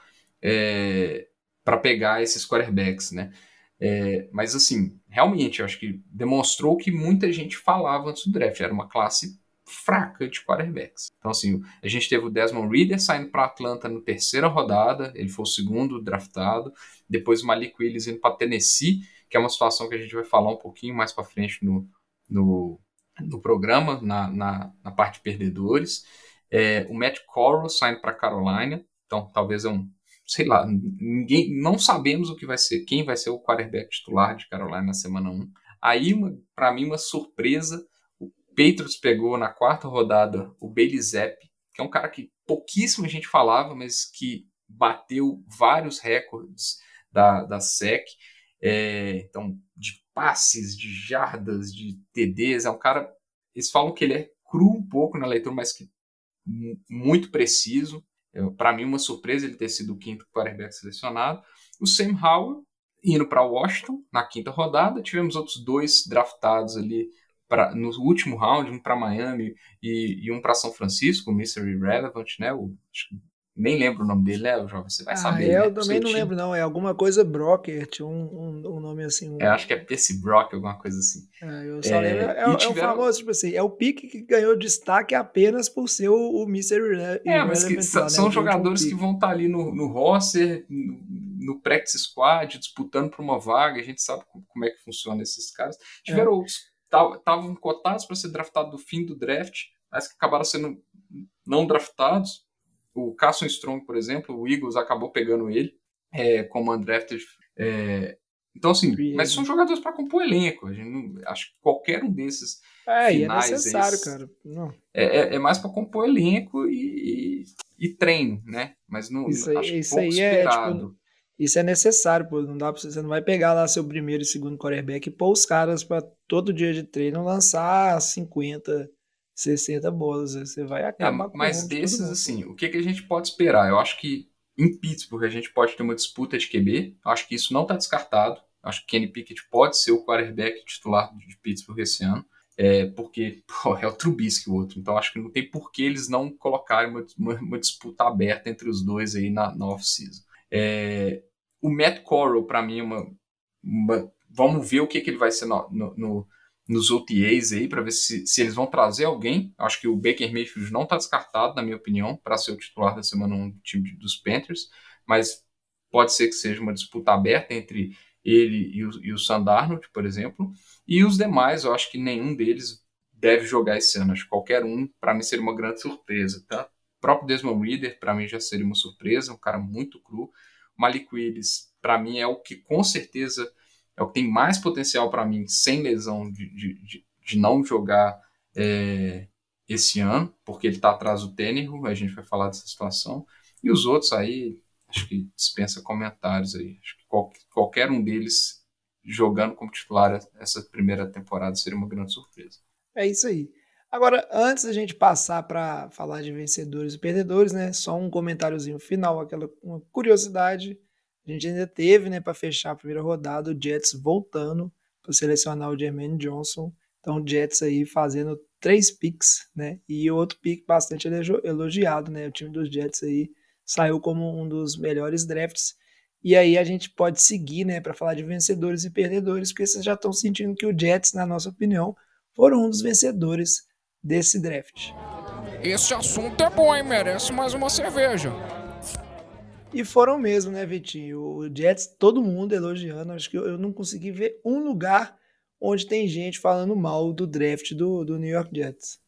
é, para pegar esses quarterbacks, né? É, mas assim, realmente, eu acho que demonstrou que muita gente falava antes do draft. Era uma classe fraca de quarterbacks. Então, assim, a gente teve o Desmond Reader saindo para Atlanta na terceira rodada, ele foi o segundo draftado. Depois o Malik Willis indo para Tennessee, que é uma situação que a gente vai falar um pouquinho mais para frente no, no, no programa, na, na, na parte de perdedores. É, o Matt Corral saindo para Carolina, então talvez é um, sei lá, ninguém, não sabemos o que vai ser, quem vai ser o quarterback titular de Carolina na semana 1. Aí, para mim, uma surpresa, o Patriots pegou na quarta rodada o Bailey Zapp, que é um cara que pouquíssima gente falava, mas que bateu vários recordes da, da SEC. É, então, de passes, de jardas, de TDs. É um cara. Eles falam que ele é cru um pouco na leitura, mas que muito preciso. Para mim, uma surpresa ele ter sido o quinto quarterback selecionado. O Sam Howell indo para Washington na quinta rodada. Tivemos outros dois draftados ali pra, no último round, um para Miami e, e um para São Francisco, o Mystery Relevant, né? O, nem lembro o nome dele, né, Jovem? Você vai ah, saber. É, eu né? também não lembro, não. É alguma coisa Brockert, um, um, um nome assim. Um... É, acho que é Percy Brock, alguma coisa assim. É, eu só é, lembro. É, é, tiveram... é, o famoso, tipo assim, é o pique que ganhou destaque apenas por ser o, o Mr. É, mas que, lá, são né, jogadores que vão estar tá ali no, no roster, no, no practice squad, disputando por uma vaga. A gente sabe como é que funciona esses caras. Tiveram é. outros estavam cotados para ser draftado no fim do draft, mas que acabaram sendo não draftados. O Carson Strong, por exemplo, o Eagles acabou pegando ele é, como undrafted. É, então, assim, mas são jogadores para compor elenco. A gente não, acho que qualquer um desses. É, e é necessário, cara. Não. É, é, é mais para compor elenco e, e, e, treino, né? Mas não isso aí, isso aí é tipo, isso é necessário, pô. Não dá pra, você não vai pegar lá seu primeiro e segundo quarterback e pôr os caras para todo dia de treino lançar 50, 60 bolas. Você vai acabar é, com Mas desses, assim, o que, que a gente pode esperar? Eu acho que em Pittsburgh a gente pode ter uma disputa de QB. Eu acho que isso não está descartado. Eu acho que Kenny Pickett pode ser o quarterback titular de Pittsburgh esse ano. É, porque pô, é o Trubisky o outro. Então acho que não tem por que eles não colocarem uma, uma, uma disputa aberta entre os dois aí na, na off-season. É, o Matt Corral, para mim, é uma, uma, Vamos ver o que, que ele vai ser no, no, no nos OTAs aí, para ver se, se eles vão trazer alguém. Acho que o Baker Mayfield não está descartado, na minha opinião, para ser o titular da semana 1 do time dos Panthers, mas pode ser que seja uma disputa aberta entre ele e o, e o Sandarnold, por exemplo. E os demais, eu acho que nenhum deles deve jogar esse ano. Acho que qualquer um, para mim, seria uma grande surpresa. Tá? O próprio Desmond Reader, para mim, já seria uma surpresa, um cara muito cru. Malik Willis, para mim, é o que com certeza é o que tem mais potencial para mim, sem lesão, de, de, de não jogar é, esse ano, porque ele está atrás do Tenerife, a gente vai falar dessa situação. E os outros aí, acho que dispensa comentários aí. Acho que qualquer, qualquer um deles jogando como titular essa primeira temporada seria uma grande surpresa. É isso aí. Agora, antes da gente passar para falar de vencedores e perdedores, né? Só um comentáriozinho final, aquela uma curiosidade. A gente ainda teve, né, para fechar a primeira rodada, o Jets voltando para selecionar o Jermaine Johnson. Então, o Jets aí fazendo três picks, né? E outro pick bastante elogiado, né? O time dos Jets aí saiu como um dos melhores drafts. E aí a gente pode seguir, né, para falar de vencedores e perdedores, porque vocês já estão sentindo que o Jets, na nossa opinião, foram um dos vencedores desse draft. Esse assunto é bom, hein? Merece mais uma cerveja. E foram mesmo, né, Vitinho? O Jets, todo mundo elogiando. Acho que eu, não consegui ver um lugar onde tem gente falando mal do draft do, do New York Jets.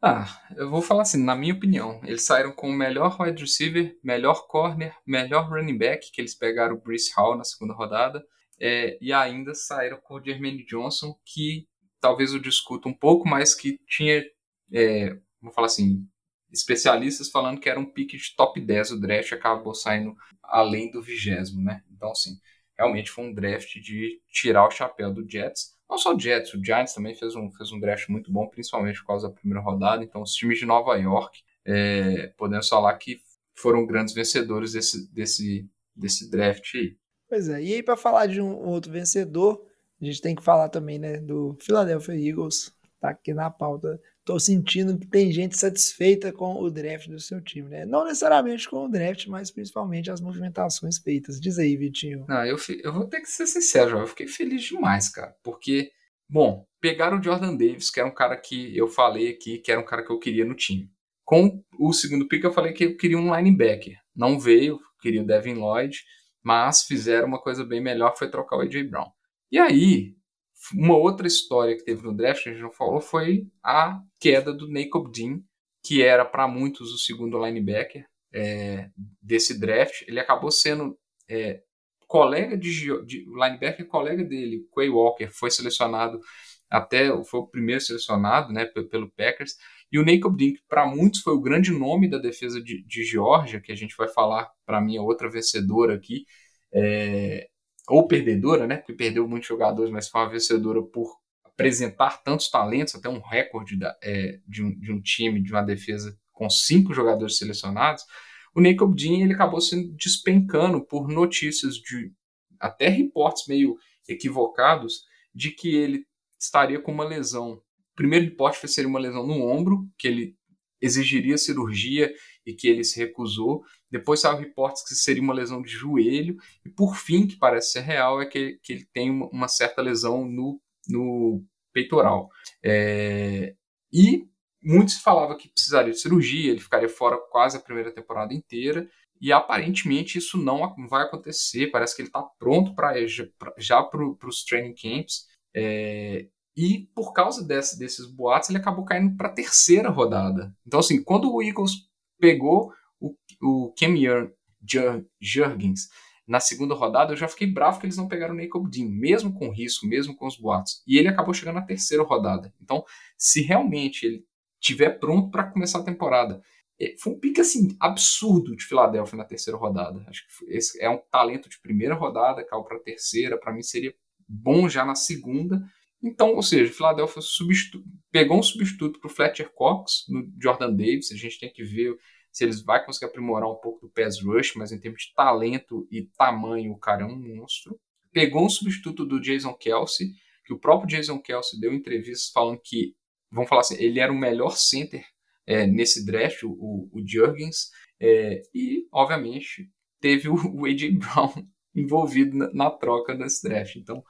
Ah, eu vou falar assim, na minha opinião, eles saíram com o melhor wide receiver, melhor corner, melhor running back, que eles pegaram o Bruce Hall na segunda rodada, é, e ainda saíram com o Jermaine Johnson, que talvez eu discuta um pouco, mas que tinha, é, vou falar assim, especialistas falando que era um pique de top 10 o draft, acabou saindo além do vigésimo, né? Então, assim, realmente foi um draft de tirar o chapéu do Jets. Não só o Jets, o Giants também fez um, fez um draft muito bom, principalmente por causa da primeira rodada. Então, os times de Nova York, é, podemos falar que foram grandes vencedores desse, desse, desse draft aí. Pois é, e aí para falar de um outro vencedor, a gente tem que falar também né, do Philadelphia Eagles, tá aqui na pauta Estou sentindo que tem gente satisfeita com o draft do seu time, né? Não necessariamente com o draft, mas principalmente as movimentações feitas. Diz aí, Vitinho. Não, eu, eu vou ter que ser sincero, eu fiquei feliz demais, cara. Porque, bom, pegaram o Jordan Davis, que era um cara que eu falei aqui, que era um cara que eu queria no time. Com o segundo pick, eu falei que eu queria um linebacker. Não veio, queria o Devin Lloyd, mas fizeram uma coisa bem melhor, foi trocar o A.J. Brown. E aí, uma outra história que teve no draft, a gente não falou, foi a queda do Jacob Dean, que era para muitos o segundo linebacker é, desse draft. Ele acabou sendo é, colega de, de linebacker, colega dele, Quay Walker, foi selecionado até foi o primeiro selecionado, né, pelo Packers. E o Jacob Dean, que para muitos foi o grande nome da defesa de, de Georgia, que a gente vai falar para mim a outra vencedora aqui. É, ou perdedora, né? Porque perdeu muitos jogadores, mas foi uma vencedora por apresentar tantos talentos, até um recorde da, é, de, um, de, um, time, de uma defesa com cinco jogadores selecionados. O Jacob Dean ele acabou sendo despencando por notícias de até reportes meio equivocados de que ele estaria com uma lesão. O primeiro reporte foi ser uma lesão no ombro, que ele exigiria cirurgia e que ele se recusou. Depois saiu reportes que seria uma lesão de joelho. E por fim, que parece ser real, é que, que ele tem uma, certa lesão no, no peitoral. É, e muitos falavam que precisaria de cirurgia, ele ficaria fora quase a primeira temporada inteira. E aparentemente isso não vai acontecer. Parece que ele está pronto para já para os training camps. É, E por causa desse, desses boatos, ele acabou caindo para a terceira rodada. Então, assim, quando o Eagles pegou o, o Cam Jurgens na segunda rodada, eu já fiquei bravo que eles não pegaram o Jacob Dean, mesmo com risco, mesmo com os boatos. E ele acabou chegando na terceira rodada. Então, se realmente ele tiver pronto para começar a temporada, é, foi um pique assim absurdo de Filadélfia na terceira rodada. Acho que esse é um talento de primeira rodada, caiu para terceira. Para mim seria bom já na segunda então, ou seja, Philadelphia pegou um substituto para o Fletcher Cox no Jordan Davis. A gente tem que ver se eles vão conseguir aprimorar um pouco do pass rush, mas em termos de talento e tamanho, o cara é um monstro. Pegou um substituto do Jason Kelsey, que o próprio Jason Kelsey deu entrevistas falando que, vamos falar assim, ele era o melhor center é, nesse draft, o, o Jurgens, é, e, obviamente, teve o, o A.J. Brown envolvido na, na troca desse draft. Então,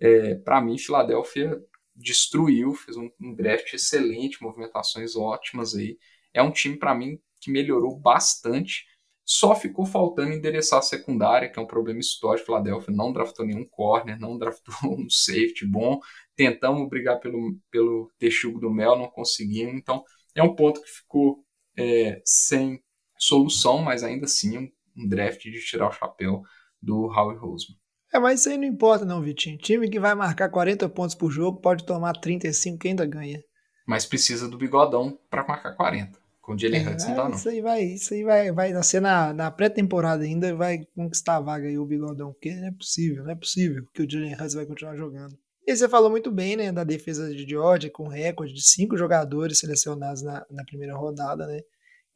é, para mim, Filadélfia destruiu, fez um, um draft excelente, movimentações ótimas aí. É um time, para mim, que melhorou bastante. Só ficou faltando endereçar a secundária, que é um problema histórico. Filadélfia não draftou nenhum corner, não draftou um safety bom. Tentamos brigar pelo, pelo texugo do Mel, não conseguimos. Então, é um ponto que ficou é, sem solução, mas ainda assim um, um draft de tirar o chapéu do Howie Roseman. É, mas isso aí não importa não, Vitinho. Time que vai marcar 40 pontos por jogo pode tomar 35 que ainda ganha. Mas precisa do bigodão para marcar 40. Com o Jalen Hurts não dá, não. Isso aí vai, isso aí vai, vai nascer na, na pré-temporada ainda vai conquistar a vaga aí o bigodão. Porque não é possível, não é possível que o Jalen Hurts vai continuar jogando. E você falou muito bem, né, da defesa de Georgia, com recorde de cinco jogadores selecionados na, na primeira rodada, né?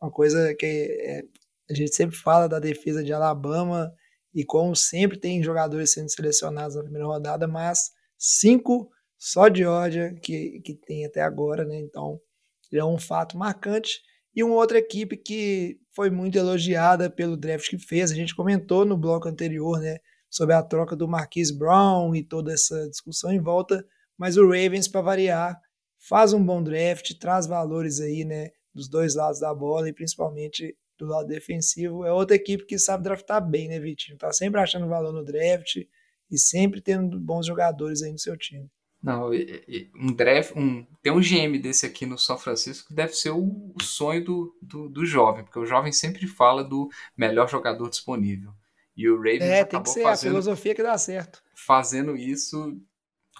Uma coisa que é, a gente sempre fala da defesa de Alabama, e como sempre tem jogadores sendo selecionados na primeira rodada, mas cinco só de Georgia que, que tem até agora, né? Então é um fato marcante. E uma outra equipe que foi muito elogiada pelo draft que fez, a gente comentou no bloco anterior, né? Sobre a troca do Marquise Brown e toda essa discussão em volta, mas o Ravens, para variar, faz um bom draft, traz valores aí, né? Dos dois lados da bola e principalmente do lado defensivo. É outra equipe que sabe draftar bem, né, Vitinho? Tá sempre achando valor no draft e sempre tendo bons jogadores aí no seu time. Não, um draft, um, tem um GM desse aqui no São Francisco que deve ser o, o sonho do, do, do, jovem, porque o jovem sempre fala do melhor jogador disponível. E o Ravens é, tem que ser fazendo, a filosofia que dá certo. Fazendo isso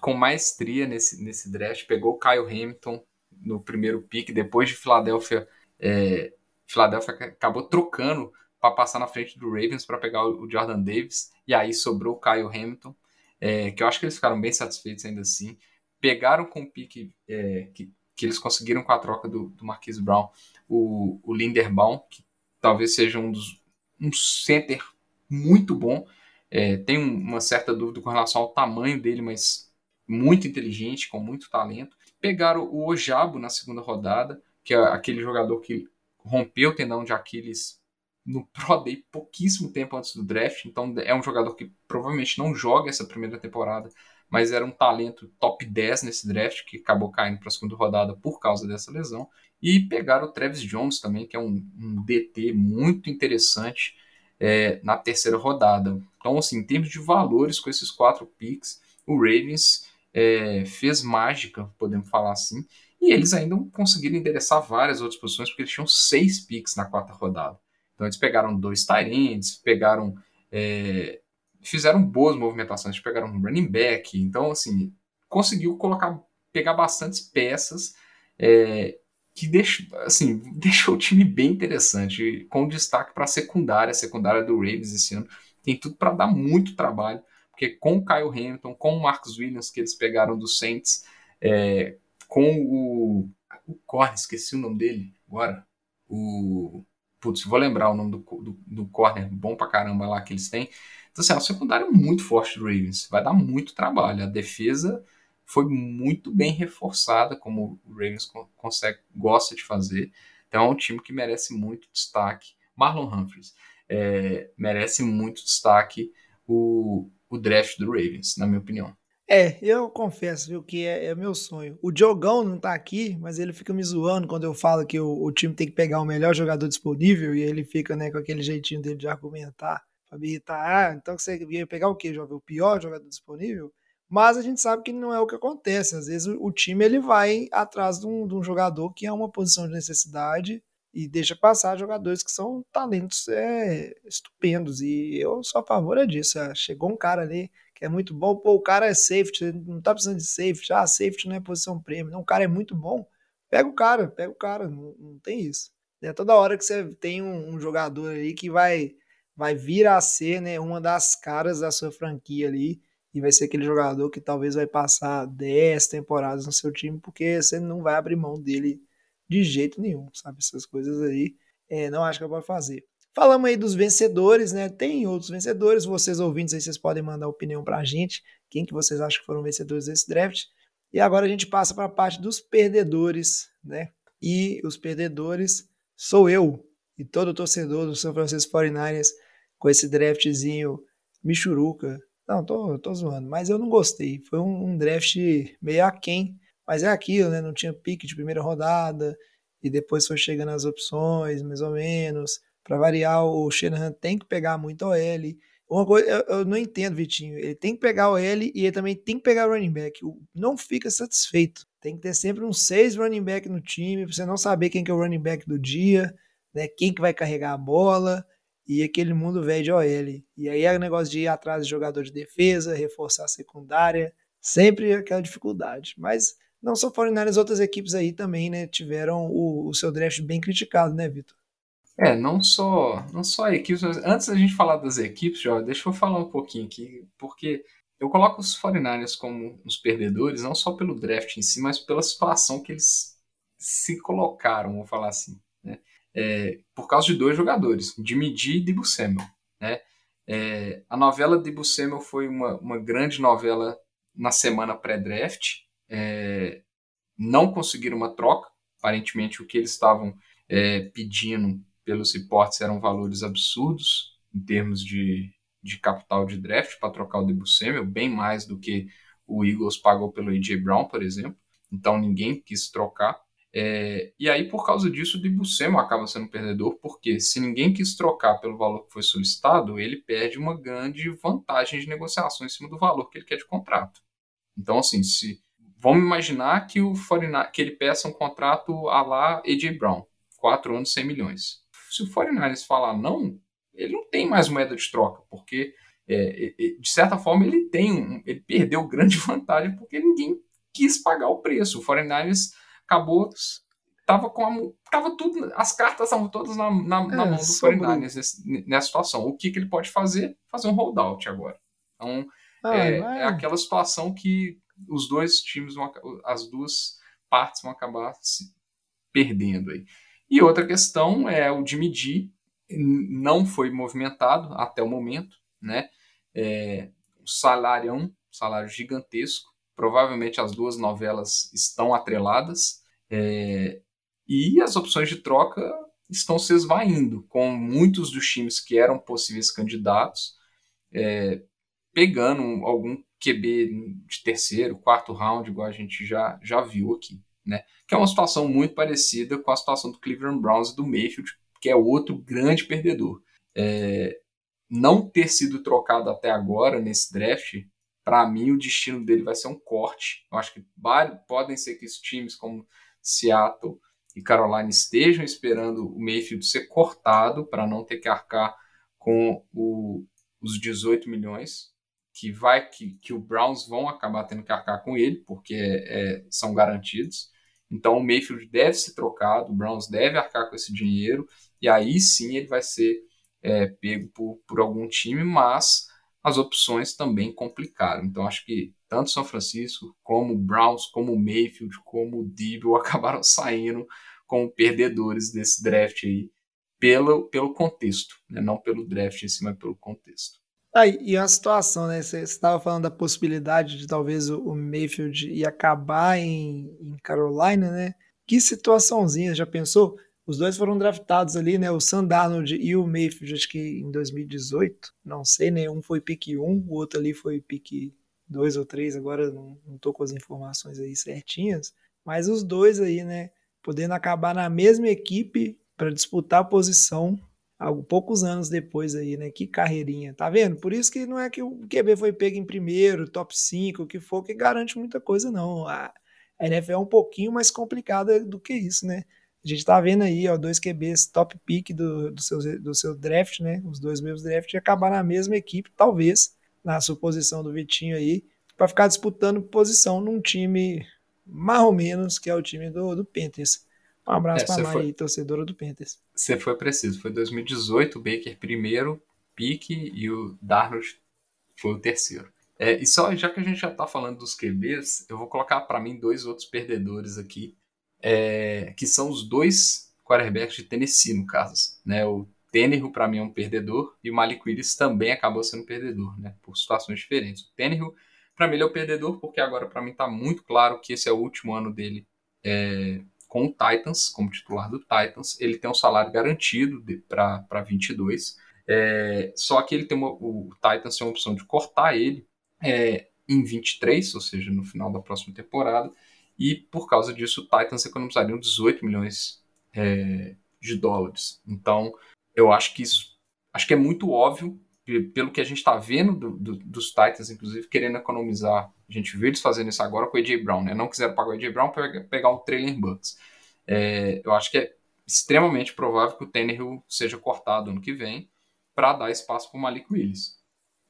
com maestria nesse, nesse draft. Pegou o Kyle Hamilton no primeiro pick, depois de Filadélfia é, Philadelphia acabou trocando para passar na frente do Ravens para pegar o Jordan Davis, e aí sobrou o Kyle Hamilton, é, que eu acho que eles ficaram bem satisfeitos ainda assim. Pegaram com o pique é, que, que eles conseguiram com a troca do, do Marquise Brown, o, o Linderbaum, que talvez seja um dos um center muito bom. É, tem uma certa dúvida com relação ao tamanho dele, mas muito inteligente, com muito talento. Pegaram o Ojabo na segunda rodada, que é aquele jogador que rompeu o tendão de Aquiles no Pro Day pouquíssimo tempo antes do draft, então é um jogador que provavelmente não joga essa primeira temporada, mas era um talento top 10 nesse draft, que acabou caindo para a segunda rodada por causa dessa lesão. E pegaram o Travis Jones também, que é um, um DT muito interessante é, na terceira rodada. Então, assim, em termos de valores com esses quatro picks, o Ravens é, fez mágica, podemos falar assim, e eles ainda conseguiram endereçar várias outras posições, porque eles tinham seis picks na quarta rodada. Então eles pegaram dois Tyrants, pegaram. É, fizeram boas movimentações, pegaram um running back. Então, assim, conseguiu colocar, pegar bastantes peças é, que deixou, assim, deixou o time bem interessante, com destaque para a secundária, a secundária do Ravens esse ano. Tem tudo para dar muito trabalho, porque com o Kyle Hamilton, com o Marcus Williams, que eles pegaram do Saints, é, com o. O corner, esqueci o nome dele agora. O. Putz, vou lembrar o nome do, do, do corner bom pra caramba lá que eles têm. Então, assim, é um secundário muito forte do Ravens. Vai dar muito trabalho. A defesa foi muito bem reforçada, como o Ravens consegue, gosta de fazer. Então, é um time que merece muito destaque. Marlon Humphreys é, merece muito destaque o, o draft do Ravens, na minha opinião. É, eu confesso, viu, que é, é meu sonho. O Diogão não tá aqui, mas ele fica me zoando quando eu falo que o, o time tem que pegar o melhor jogador disponível e ele fica, né, com aquele jeitinho dele de argumentar, pra me irritar. Ah, então você ia pegar o quê, jovem? O pior jogador disponível? Mas a gente sabe que não é o que acontece. Às vezes o, time ele vai atrás de um, de um jogador que é uma posição de necessidade e deixa passar jogadores que são talentos é, estupendos. E eu sou a favor é disso. É, chegou um cara ali é muito bom, pô, o cara é safety, não tá precisando de safety, ah, safety não é posição prêmio, não, o cara é muito bom, pega o cara, pega o cara, não, não tem isso. É toda hora que você tem um, um, jogador ali que vai, vai vir a ser né, uma das caras da sua franquia ali, e vai ser aquele jogador que talvez vai passar 10 temporadas no seu time, porque você não vai abrir mão dele de jeito nenhum, sabe? Essas coisas aí, é, não acho que eu vou fazer. Falamos aí dos vencedores, né? Tem outros vencedores, vocês ouvintes aí, vocês podem mandar opinião pra gente, quem que vocês acham que foram vencedores desse draft. E agora a gente passa para a parte dos perdedores, né? E os perdedores sou eu e todo torcedor do São Francisco 49ers com esse draftzinho michuruca. Não, tô, tô zoando, mas eu não gostei. Foi um, um draft meio aquém mas é aquilo, né? Não tinha pique de primeira rodada, e depois foi chegando as opções, mais ou menos. Para variar, o Shanahan tem que pegar muito OL. Uma coisa, eu, eu, não entendo, Vitinho. Ele tem que pegar o L e ele também tem que pegar running back. Não fica satisfeito. Tem que ter sempre uns seis running back no time, para você não saber quem que é o running back do dia, né? Quem que vai carregar a bola e aquele mundo velho de OL. E aí é o negócio de ir atrás de jogador de defesa, reforçar a secundária, sempre aquela dificuldade. Mas não só 49ers, outras equipes aí também, né, tiveram o, o seu draft bem criticado, né, Vitor? É, não só, não só equipes, mas antes da gente falar das equipes, já, deixa eu falar um pouquinho aqui, porque eu coloco os 49ers como os perdedores, não só pelo draft em si, mas pela situação que eles se colocaram, vou falar assim, né? É, por causa de dois jogadores, Jimmy G e Debo Samuel, né? É, a novela Debo Samuel foi uma, uma grande novela na semana pré-draft, é, não conseguiram uma troca. Aparentemente, o que eles estavam é, pedindo pelos reportes eram valores absurdos em termos de, de capital de draft para trocar o Debo Samuel, bem mais do que o Eagles pagou pelo A.J. Brown, por exemplo. Então ninguém quis trocar. É, e aí, por causa disso, o Debo Samuel acaba sendo perdedor, porque se ninguém quis trocar pelo valor que foi solicitado, ele perde uma grande vantagem de negociação em cima do valor que ele quer de contrato. Então, assim, se Vamos imaginar que, o 49, que ele peça um contrato a lá AJ Brown, 4 anos, 100 milhões. Se o 49ers falar não, ele não tem mais moeda de troca, porque é, de certa forma ele tem um, ele perdeu grande vantagem porque ninguém quis pagar o preço. O 49ers acabou tava com a, tava tudo as cartas estavam todas na, na, é, na mão do 49ers nessa situação. O que, que ele pode fazer? Fazer um holdout agora. Então é, é aquela situação que os dois times vão, as duas partes vão acabar se perdendo aí. E outra questão é o de medir, não foi movimentado até o momento, né? É, um salário gigantesco, provavelmente as duas novelas estão atreladas, é, e as opções de troca estão se esvaindo, com muitos dos times que eram possíveis candidatos é, pegando algum QB de terceiro, quarto round, igual a gente já, já viu aqui. Né? Que é uma situação muito parecida com a situação do Cleveland Browns e do Mayfield, que é outro grande perdedor. É, não ter sido trocado até agora nesse draft, para mim o destino dele vai ser um corte. Eu acho que podem ser que os times como Seattle e Carolina estejam esperando o Mayfield ser cortado para não ter que arcar com o, os 18 milhões que vai que, que o Browns vão acabar tendo que arcar com ele, porque é, são garantidos. Então o Mayfield deve ser trocado, o Browns deve arcar com esse dinheiro, e aí sim ele vai ser é, pego por, por algum time, mas as opções também complicaram. Então acho que tanto São Francisco, como o Browns, como o Mayfield, como o Debo acabaram saindo como perdedores desse draft aí, pelo, pelo contexto, né? não pelo draft em si, pelo contexto. Ah, e a situação, né? Você estava falando da possibilidade de talvez o, Mayfield ir acabar em, em Carolina, né? Que situaçãozinha, já pensou? Os dois foram draftados ali, né? O Sam Darnold e o Mayfield, acho que em 2018. Não sei, né? Um foi pique 1, o outro ali foi pique 2 ou 3, agora não, tô com as informações aí certinhas. Mas os dois aí, né? Podendo acabar na mesma equipe para disputar a posição poucos anos depois aí, né? Que carreirinha, tá vendo? Por isso que não é que o QB foi pego em primeiro, top 5, o que for, que garante muita coisa, não. A NFL é um pouquinho mais complicada do que isso, né? A gente tá vendo aí, ó, dois QBs top pick do, do, seu, do seu draft, né? Os dois mesmos draft e acabar na mesma equipe, talvez, na suposição do Vitinho aí, para ficar disputando posição num time mais ou menos que é o time do, do Panthers. Um abraço é, para a Mai, torcedora do Panthers. Você foi preciso. Foi 2018, o Baker primeiro pique e o Darnold foi o terceiro. É, e só já que a gente já está falando dos QBs, eu vou colocar para mim dois outros perdedores aqui, é, que são os dois quarterbacks de Tennessee, no caso. Né? O Tannehill, para mim, é um perdedor, e o Malik Willis também acabou sendo perdedor, né? por situações diferentes. O Tannehill, para mim, ele é o perdedor, porque agora, para mim, está muito claro que esse é o último ano dele é, com o Titans, como titular do Titans. Ele tem um salário garantido para 22. É, só que ele tem uma, o Titans tem a opção de cortar ele é, em 23, ou seja, no final da próxima temporada. E por causa disso, o Titans economizaria 18 milhões é, de dólares. Então, eu acho que isso acho que é muito óbvio pelo que a gente está vendo do, do, dos Titans, inclusive, querendo economizar. A gente viu eles fazendo isso agora com o AJ Brown, né? Não quiseram pagar o AJ Brown para pegar um trailer Bucks. É, eu acho que é extremamente provável que o Tannehill seja cortado ano que vem para dar espaço para o Malik Willis.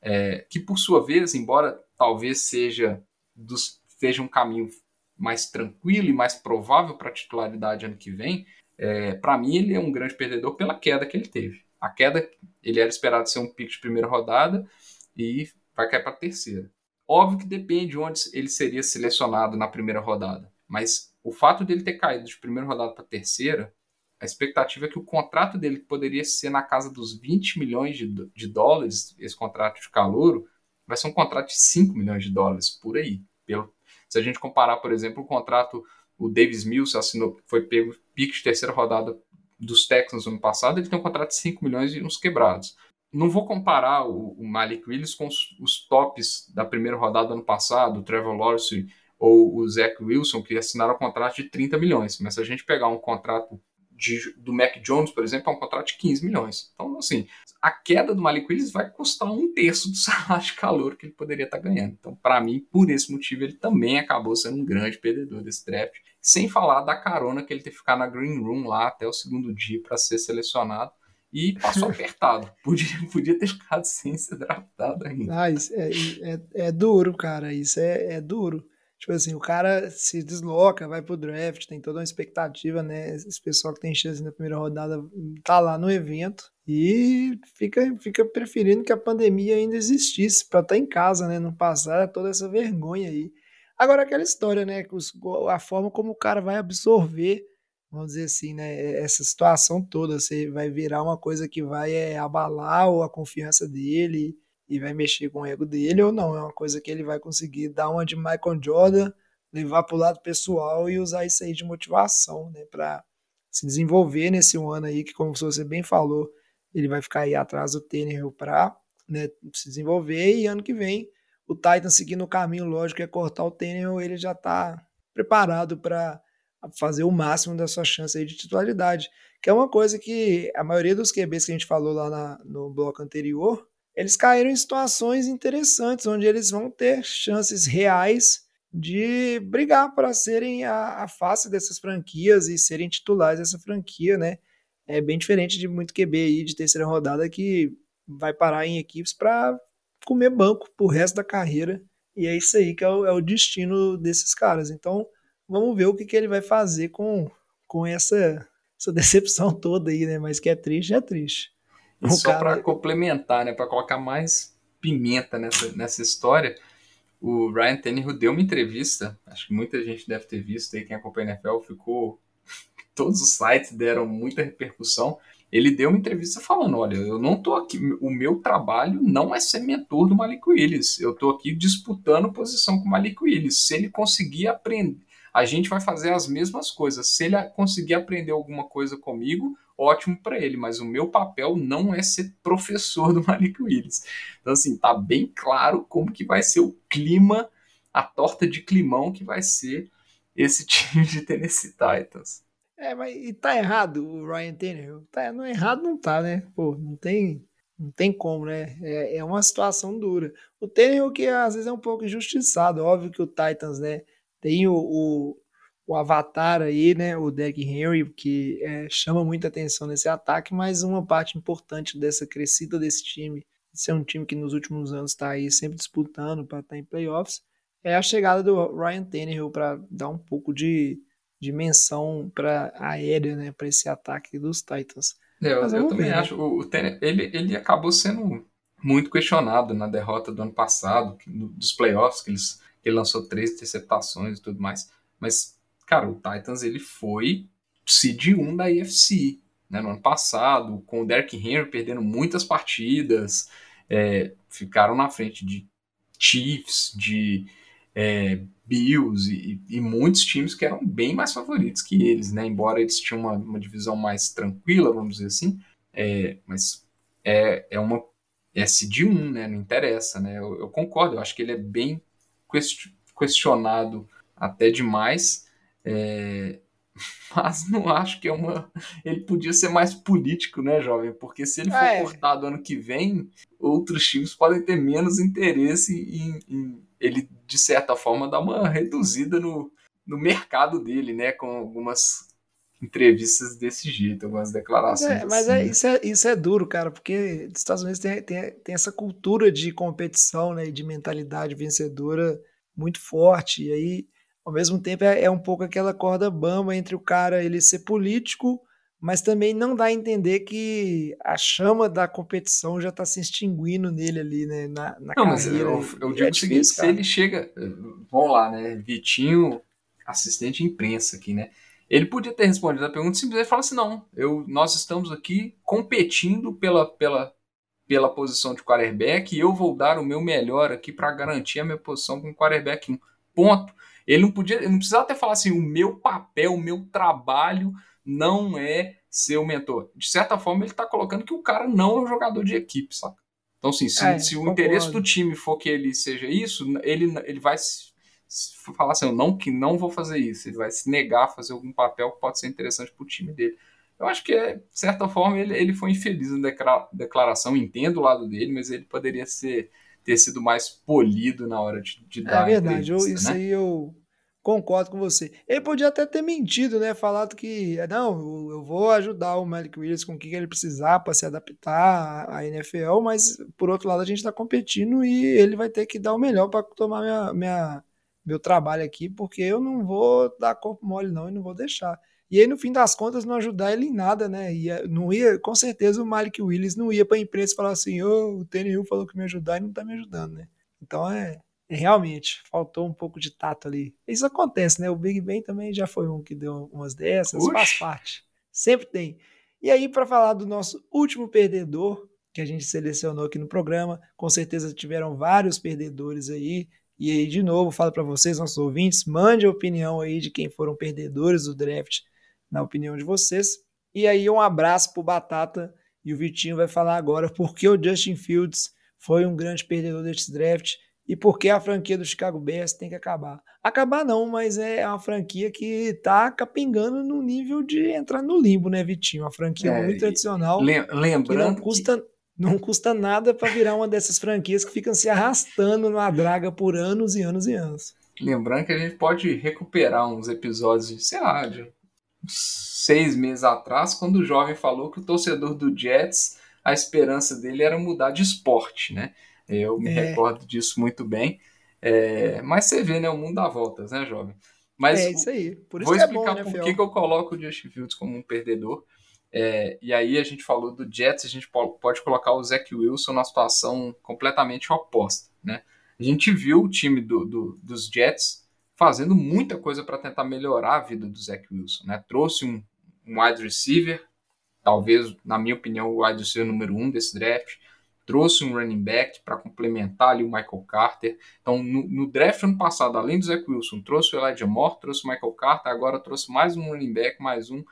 É, que, por sua vez, embora talvez seja, dos, seja um caminho mais tranquilo e mais provável para a titularidade ano que vem, é, para mim ele é um grande perdedor pela queda que ele teve. A queda, ele era esperado ser um pico de primeira rodada e vai cair para terceira. Óbvio que depende de onde ele seria selecionado na primeira rodada, mas o fato dele ter caído de primeira rodada para terceira, a expectativa é que o contrato dele poderia ser na casa dos 20 milhões de, de dólares, esse contrato de calouro, vai ser um contrato de 5 milhões de dólares por aí. Pelo, se a gente comparar, por exemplo, o contrato, o Davis Mills assinou, foi pego pique de terceira rodada dos Texans no ano passado, ele tem um contrato de 5 milhões e uns quebrados. Não vou comparar o, o Malik Willis com os, os, tops da primeira rodada do ano passado, o Trevor Lawrence ou o Zach Wilson, que assinaram um contrato de 30 milhões. Mas se a gente pegar um contrato de, do Mac Jones, por exemplo, é um contrato de 15 milhões. Então, assim, a queda do Malik Willis vai custar um terço do salário de calor que ele poderia estar ganhando. Então, para mim, por esse motivo, ele também acabou sendo um grande perdedor desse draft. Sem falar da carona que ele teve que ficar na Green Room lá até o segundo dia para ser selecionado. E passou apertado. Podia, podia ter ficado sem ser draftado ainda. Ah, isso é, é, é duro, cara. Isso é, é duro. Tipo assim, o cara se desloca, vai pro draft, tem toda uma expectativa, né? Esse pessoal que tem chance na primeira rodada tá lá no evento e fica, fica preferindo que a pandemia ainda existisse para estar tá em casa, né? Não passar toda essa vergonha aí. Agora, aquela história, né? A forma como o cara vai absorver, vamos dizer assim, né? Essa situação toda, você vai virar uma coisa que vai é, abalar a confiança dele e vai mexer com o ego dele ou não. É uma coisa que ele vai conseguir dar uma de Michael Jordan, levar para o lado pessoal e usar isso aí de motivação, né? Para se desenvolver nesse ano aí, que como você bem falou, ele vai ficar aí atrás do Tannehill para né, se desenvolver e ano que vem o Titan seguindo o caminho lógico é cortar o Tannehill, ele já está preparado para fazer o máximo da sua chance aí de titularidade, que é uma coisa que a maioria dos QBs que a gente falou lá na, no bloco anterior, eles caíram em situações interessantes, onde eles vão ter chances reais de brigar para serem a, a face dessas franquias e serem titulares dessa franquia, né? É bem diferente de muito QB aí de terceira rodada que vai parar em equipes para comer banco pro resto da carreira. E é isso aí que é o, é o destino desses caras. Então, vamos ver o que, que ele vai fazer com, com essa, essa decepção toda aí, né? Mas que é triste, é triste. E só cara... para complementar, né? Para colocar mais pimenta nessa, nessa história, o Ryan Tannehill deu uma entrevista, acho que muita gente deve ter visto aí, quem acompanha a NFL, ficou... Todos os sites deram muita repercussão ele deu uma entrevista falando: olha, eu não tô aqui, o meu trabalho não é ser mentor do Malik Willis, eu tô aqui disputando posição com o Malik Willis. Se ele conseguir aprender, a gente vai fazer as mesmas coisas. Se ele conseguir aprender alguma coisa comigo, ótimo para ele, mas o meu papel não é ser professor do Malik Willis. Então, assim, tá bem claro como que vai ser o clima, a torta de climão que vai ser esse time de Tennessee Titans. É, mas e tá errado o Ryan Tannehill? Tá, não errado não tá, né? Pô, não tem, não tem como, né? É, é uma situação dura. O Tannehill que às vezes é um pouco injustiçado. Óbvio que o Titans, né? Tem o, o, o avatar aí, né? O Derrick Henry, que é, chama muita atenção nesse ataque, mas uma parte importante dessa crescida desse time, ser um time que nos últimos anos está aí sempre disputando para estar tá em playoffs, é a chegada do Ryan Tannehill para dar um pouco de dimensão para aérea, né, para esse ataque dos Titans. É, eu, eu também ver, né? acho. O, o ele, ele acabou sendo muito questionado na derrota do ano passado, dos playoffs, que, eles, ele lançou três interceptações e tudo mais. Mas, cara, o Titans ele foi seed 1 da AFC né, no ano passado, com o Derrick Henry perdendo muitas partidas, é, ficaram na frente de Chiefs, de é, Bills e, e, muitos times que eram bem mais favoritos que eles, né? Embora eles tinham uma, uma divisão mais tranquila, vamos dizer assim, é, mas é, é uma é de 1, né? Não interessa, né? Eu, eu, concordo, eu acho que ele é bem questionado até demais, é, mas não acho que é uma. Ele podia ser mais político, né, jovem? Porque se ele for é. cortado ano que vem, outros times podem ter menos interesse em, em ele, de certa forma, dar uma reduzida no, no mercado dele, né? Com algumas entrevistas desse jeito, algumas declarações. É, mas assim, é, isso, é, isso é duro, cara, porque os Estados Unidos tem, tem, tem essa cultura de competição né, e de mentalidade vencedora muito forte. E aí, ao mesmo tempo, é, é um pouco aquela corda bamba entre o cara ele ser político mas também não dá a entender que a chama da competição já está se extinguindo nele ali, né, na, na não, carreira. Mas eu, eu digo é o seguinte, se ele chega, vamos lá, né, Vitinho, assistente de imprensa aqui, né, ele podia ter respondido a pergunta simplesmente falar assim, não, eu, nós estamos aqui competindo pela, pela, pela posição de quarterback e eu vou dar o meu melhor aqui para garantir a minha posição com quarterback 1, ponto. Ele não podia, ele não precisava até falar assim, o meu papel, o meu trabalho não é ser o mentor. De certa forma, ele está colocando que o cara não é um jogador de equipe, saca? Então, assim, se, é, se o interesse do time for que ele seja isso, ele, ele vai falar assim, eu não, que não vou fazer isso. Ele vai se negar a fazer algum papel que pode ser interessante para o time dele. Eu acho que, é, de certa forma, ele, ele foi infeliz na declaração, entendo o lado dele, mas ele poderia ser, ter sido mais polido na hora de, de é dar É verdade, eu, isso né? aí eu Concordo com você. Ele podia até ter mentido, né? Falado que, não, eu vou ajudar o Malik Willis com o que ele precisar para se adaptar à NFL, mas por outro lado a gente está competindo e ele vai ter que dar o melhor para tomar minha, minha, meu trabalho aqui, porque eu não vou dar corpo mole não e não vou deixar. E aí, no fim das contas, não ajudar ele em nada, né? Ia, não ia, com certeza o Malik Willis não ia para a imprensa falar assim, oh, o TNU falou que me ajudar e não está me ajudando, né? Então é, realmente faltou um pouco de tato ali. Isso acontece, né? O Big Ben também já foi um que deu umas dessas, faz parte. Sempre tem. E aí, para falar do nosso último perdedor, que a gente selecionou aqui no programa, com certeza tiveram vários perdedores aí. E aí, de novo, falo para vocês, nossos ouvintes, mande a opinião aí de quem foram perdedores do draft, na opinião de vocês. E aí, um abraço pro Batata. E o Vitinho vai falar agora porque o Justin Fields foi um grande perdedor deste draft e por que a franquia do Chicago Bears tem que acabar. Acabar não, mas é uma franquia que tá capingando no nível de entrar no limbo, né, Vitinho? Uma franquia é, muito tradicional. Lembrando que não custa, que... não custa nada para virar uma dessas franquias que ficam se arrastando na draga por anos e anos e anos. Lembrando que a gente pode recuperar uns episódios, de, sei lá, de seis meses atrás, quando o jovem falou que o torcedor do Jets, a esperança dele era mudar de esporte, né? Eu me é. recordo disso muito bem. É, mas você vê, né? O mundo dá voltas, né, jovem? Mas é isso aí. Por isso vou explicar é bom, né, por que, que eu coloco o Justin Fields como um perdedor. É, e aí a gente falou do Jets, a gente pode colocar o Zach Wilson na situação completamente oposta, né? A gente viu o time do, do, dos Jets fazendo muita coisa para tentar melhorar a vida do Zach Wilson, né? Trouxe um, um wide receiver, talvez, na minha opinião, o wide receiver número um desse draft trouxe um running back para complementar ali o Michael Carter. Então, no, no, draft ano passado, além do Zach Wilson, trouxe o Elijah Moore, trouxe o Michael Carter, agora trouxe mais um running back, mais um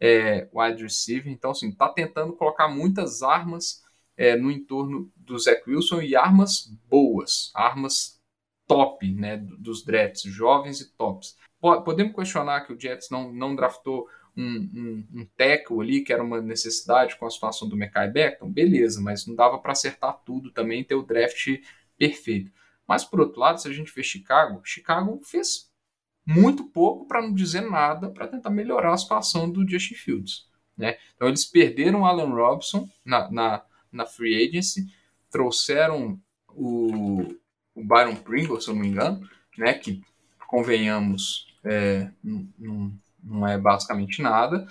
é, wide receiver. Então, assim, está tentando colocar muitas armas é, no entorno do Zach Wilson e armas boas, armas top, né, dos drafts, jovens e tops. Podemos questionar que o Jets não, não draftou um, um, um tackle ali, que era uma necessidade com a situação do Mekai Beckton, beleza, mas não dava para acertar tudo também ter o draft perfeito. Mas por outro lado, se a gente vê Chicago, Chicago fez muito pouco, para não dizer nada, para tentar melhorar a situação do Justin Fields. Né? Então eles perderam o Allen Robinson na, na, na free agency, trouxeram o, o Byron Pringle, se eu não me engano, né, que convenhamos é, não, não é basicamente nada.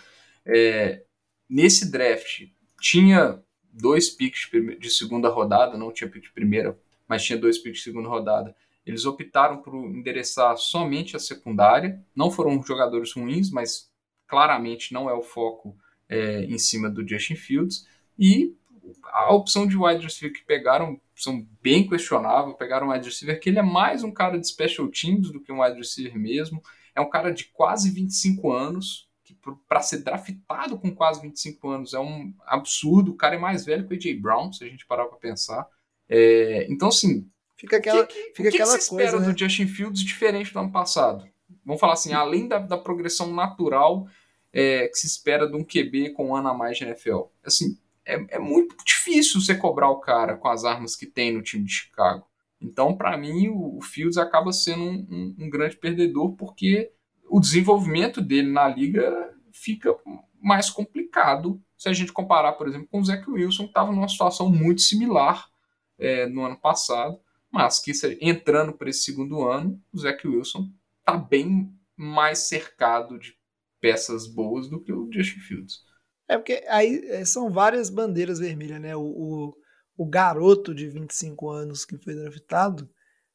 É, nesse draft tinha dois picks de segunda rodada, não tinha pick de primeira, mas tinha dois picks de segunda rodada. Eles optaram por endereçar somente a secundária. Não foram jogadores ruins, mas claramente não é o foco é, em cima do Justin Fields. E a opção de wide receiver que pegaram são bem questionável. Pegaram um wide receiver que ele é mais um cara de special teams do que um wide receiver mesmo. É um cara de quase 25 anos, que para ser draftado com quase 25 anos é um absurdo. O cara é mais velho que o AJ Brown, se a gente parar para pensar. É, então, assim. Fica aquela, que, fica o que, aquela que coisa. espera né? do Justin Fields diferente do ano passado? Vamos falar assim, além da, da progressão natural é, que se espera de um QB com um ano a mais de NFL. Assim, é, é muito difícil você cobrar o cara com as armas que tem no time de Chicago. Então, para mim, o, o Fields acaba sendo um, um, um, grande perdedor porque o desenvolvimento dele na liga fica mais complicado se a gente comparar, por exemplo, com o Zach Wilson, que estava numa situação muito similar é, no ano passado, mas que entrando para esse segundo ano, o Zach Wilson está bem mais cercado de peças boas do que o Justin Fields. É porque aí é, são várias bandeiras vermelhas, né? O, o, o, garoto de 25 anos que foi draftado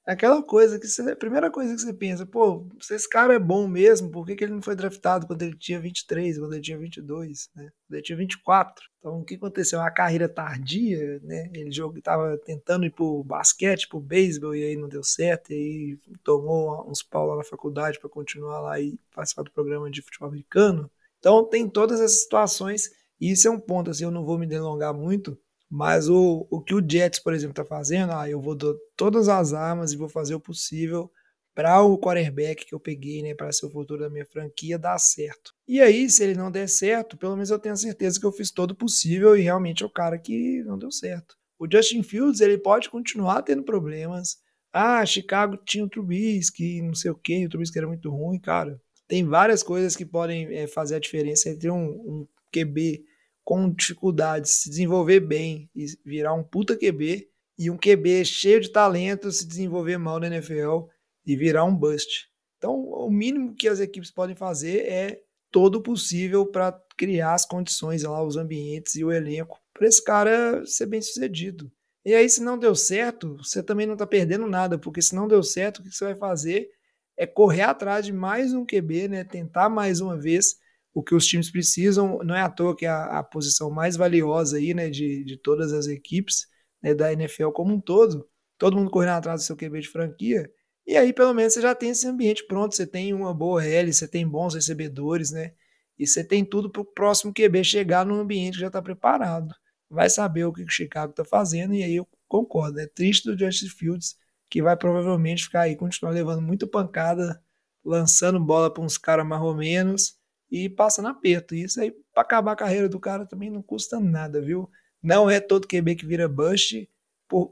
aquela coisa que você, a primeira coisa que você pensa, pô, se esse cara é bom mesmo, por que, que ele não foi draftado quando ele tinha 23, quando ele tinha 22, né? Quando ele tinha 24. Então, o que aconteceu? Uma carreira tardia, né? Ele estava tentando ir pro basquete, pro beisebol, e aí não deu certo, e aí tomou uns pau lá na faculdade para continuar lá e participar do programa de futebol americano. Então tem todas essas situações, e isso é um ponto, assim, eu não vou me delongar muito, mas o, o que o Jets, por exemplo, está fazendo, ah, eu vou dar todas as armas e vou fazer o possível para o quarterback que eu peguei, né, para ser o futuro da minha franquia, dar certo. E aí, se ele não der certo, pelo menos eu tenho a certeza que eu fiz todo o possível e realmente é o cara que não deu certo. O Justin Fields, ele pode continuar tendo problemas. Ah, Chicago tinha o Trubisky, não sei o que, o Trubisky era muito ruim, cara tem várias coisas que podem é, fazer a diferença entre um, um QB com dificuldades se desenvolver bem e virar um puta QB e um QB cheio de talento se desenvolver mal na NFL e virar um bust. Então, o mínimo que as equipes podem fazer é todo o possível para criar as condições lá, os ambientes e o elenco para esse cara ser bem sucedido. E aí, se não deu certo, você também não está perdendo nada, porque se não deu certo, o que você vai fazer? é correr atrás de mais um QB, né? Tentar mais uma vez o que os times precisam. Não é à toa que é a, a posição mais valiosa aí, né? De, de todas as equipes né, da NFL como um todo. Todo mundo correndo atrás do seu QB de franquia. E aí, pelo menos, você já tem esse ambiente pronto. Você tem uma boa L, você tem bons recebedores, né? E você tem tudo para o próximo QB chegar num ambiente que já está preparado. Vai saber o que o Chicago está fazendo, e aí eu concordo. É triste do Justin Fields que vai provavelmente ficar aí, continuar levando muita pancada, lançando bola para uns caras mais ou menos e passando aperto. Isso aí, para acabar a carreira do cara, também não custa nada, viu? Não é todo QB que vira bust,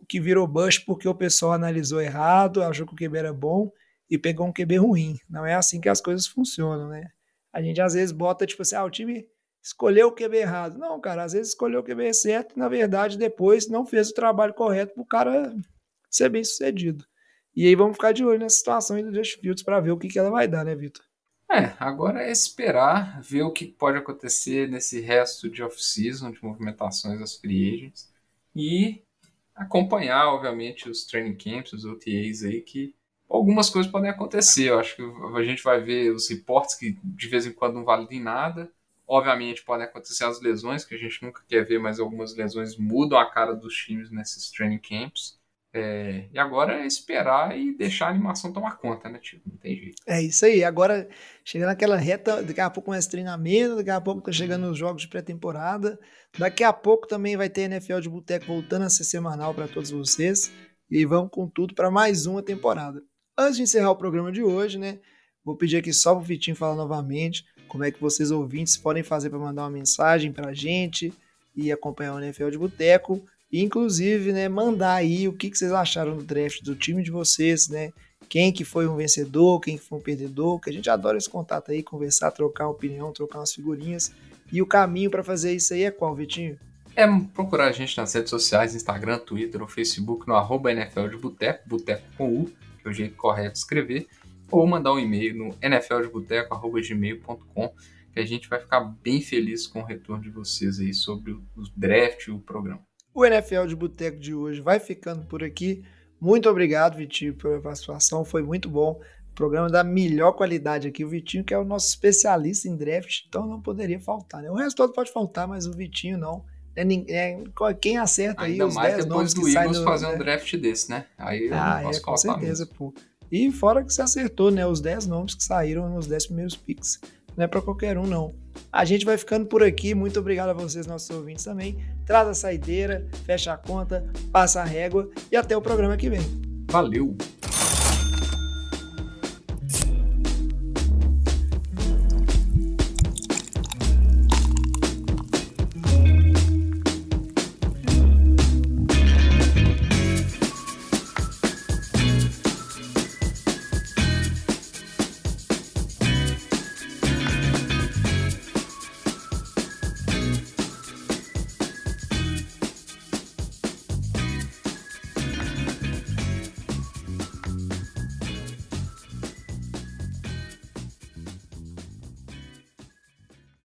que virou bust porque o pessoal analisou errado, achou que o QB era bom e pegou um QB ruim. Não é assim que as coisas funcionam, né? A gente às vezes bota tipo assim, ah, o time escolheu o QB errado. Não, cara, às vezes escolheu o QB certo e na verdade depois não fez o trabalho correto pro cara ser bem sucedido. E aí vamos ficar de olho nessa situação aí do Justin Fields para ver o que, que ela vai dar, né, Vitor? É, agora é esperar, ver o que pode acontecer nesse resto de off-season, de movimentações das free agents, e acompanhar, obviamente, os training camps, os OTAs aí, que algumas coisas podem acontecer. Eu acho que a gente vai ver os reportes que de vez em quando não valem nada. Obviamente podem acontecer as lesões, que a gente nunca quer ver, mas algumas lesões mudam a cara dos times nesses training camps. É, e agora é esperar e deixar a animação tomar conta, né, tio? Não tem jeito. É isso aí. Agora, chegando naquela reta, daqui a pouco mais treinamento, daqui a pouco tá chegando os jogos de pré-temporada. Daqui a pouco também vai ter NFL de Boteco voltando a ser semanal para todos vocês. E vamos com tudo para mais uma temporada. Antes de encerrar o programa de hoje, né? Vou pedir aqui só pro Vitinho falar novamente como é que vocês ouvintes podem fazer para mandar uma mensagem para a gente e acompanhar o NFL de Boteco. Inclusive, né, mandar aí o que, que vocês acharam do draft do time de vocês, né? Quem que foi um vencedor, quem que foi um perdedor, que a gente adora esse contato aí, conversar, trocar opinião, trocar umas figurinhas. E o caminho para fazer isso aí é qual, Vitinho? É procurar a gente nas redes sociais, Instagram, Twitter ou Facebook, no arroba NFL de Boteco, Boteco com U, que é o jeito correto de escrever, ou mandar um e-mail no nfldeboteco.gmail.com, que a gente vai ficar bem feliz com o retorno de vocês aí sobre o draft e o programa. O NFL de Boteco de hoje vai ficando por aqui. Muito obrigado, Vitinho, pela participação. Foi muito bom. Programa da melhor qualidade aqui. O Vitinho, que é o nosso especialista em draft, então não poderia faltar. Né? O resto todo pode faltar, mas o Vitinho não. É, é, quem acerta Ainda aí os 10 nomes do que saem fazer um draft desse, né? Aí eu ah, não posso é, com certeza, mesmo. pô. E fora que você acertou, né? Os 10 nomes que saíram nos 10 primeiros picks. Não é para qualquer um, não. A gente vai ficando por aqui. Muito obrigado a vocês, nossos ouvintes também. Traz a saideira, fecha a conta, passa a régua e até o programa que vem. Valeu!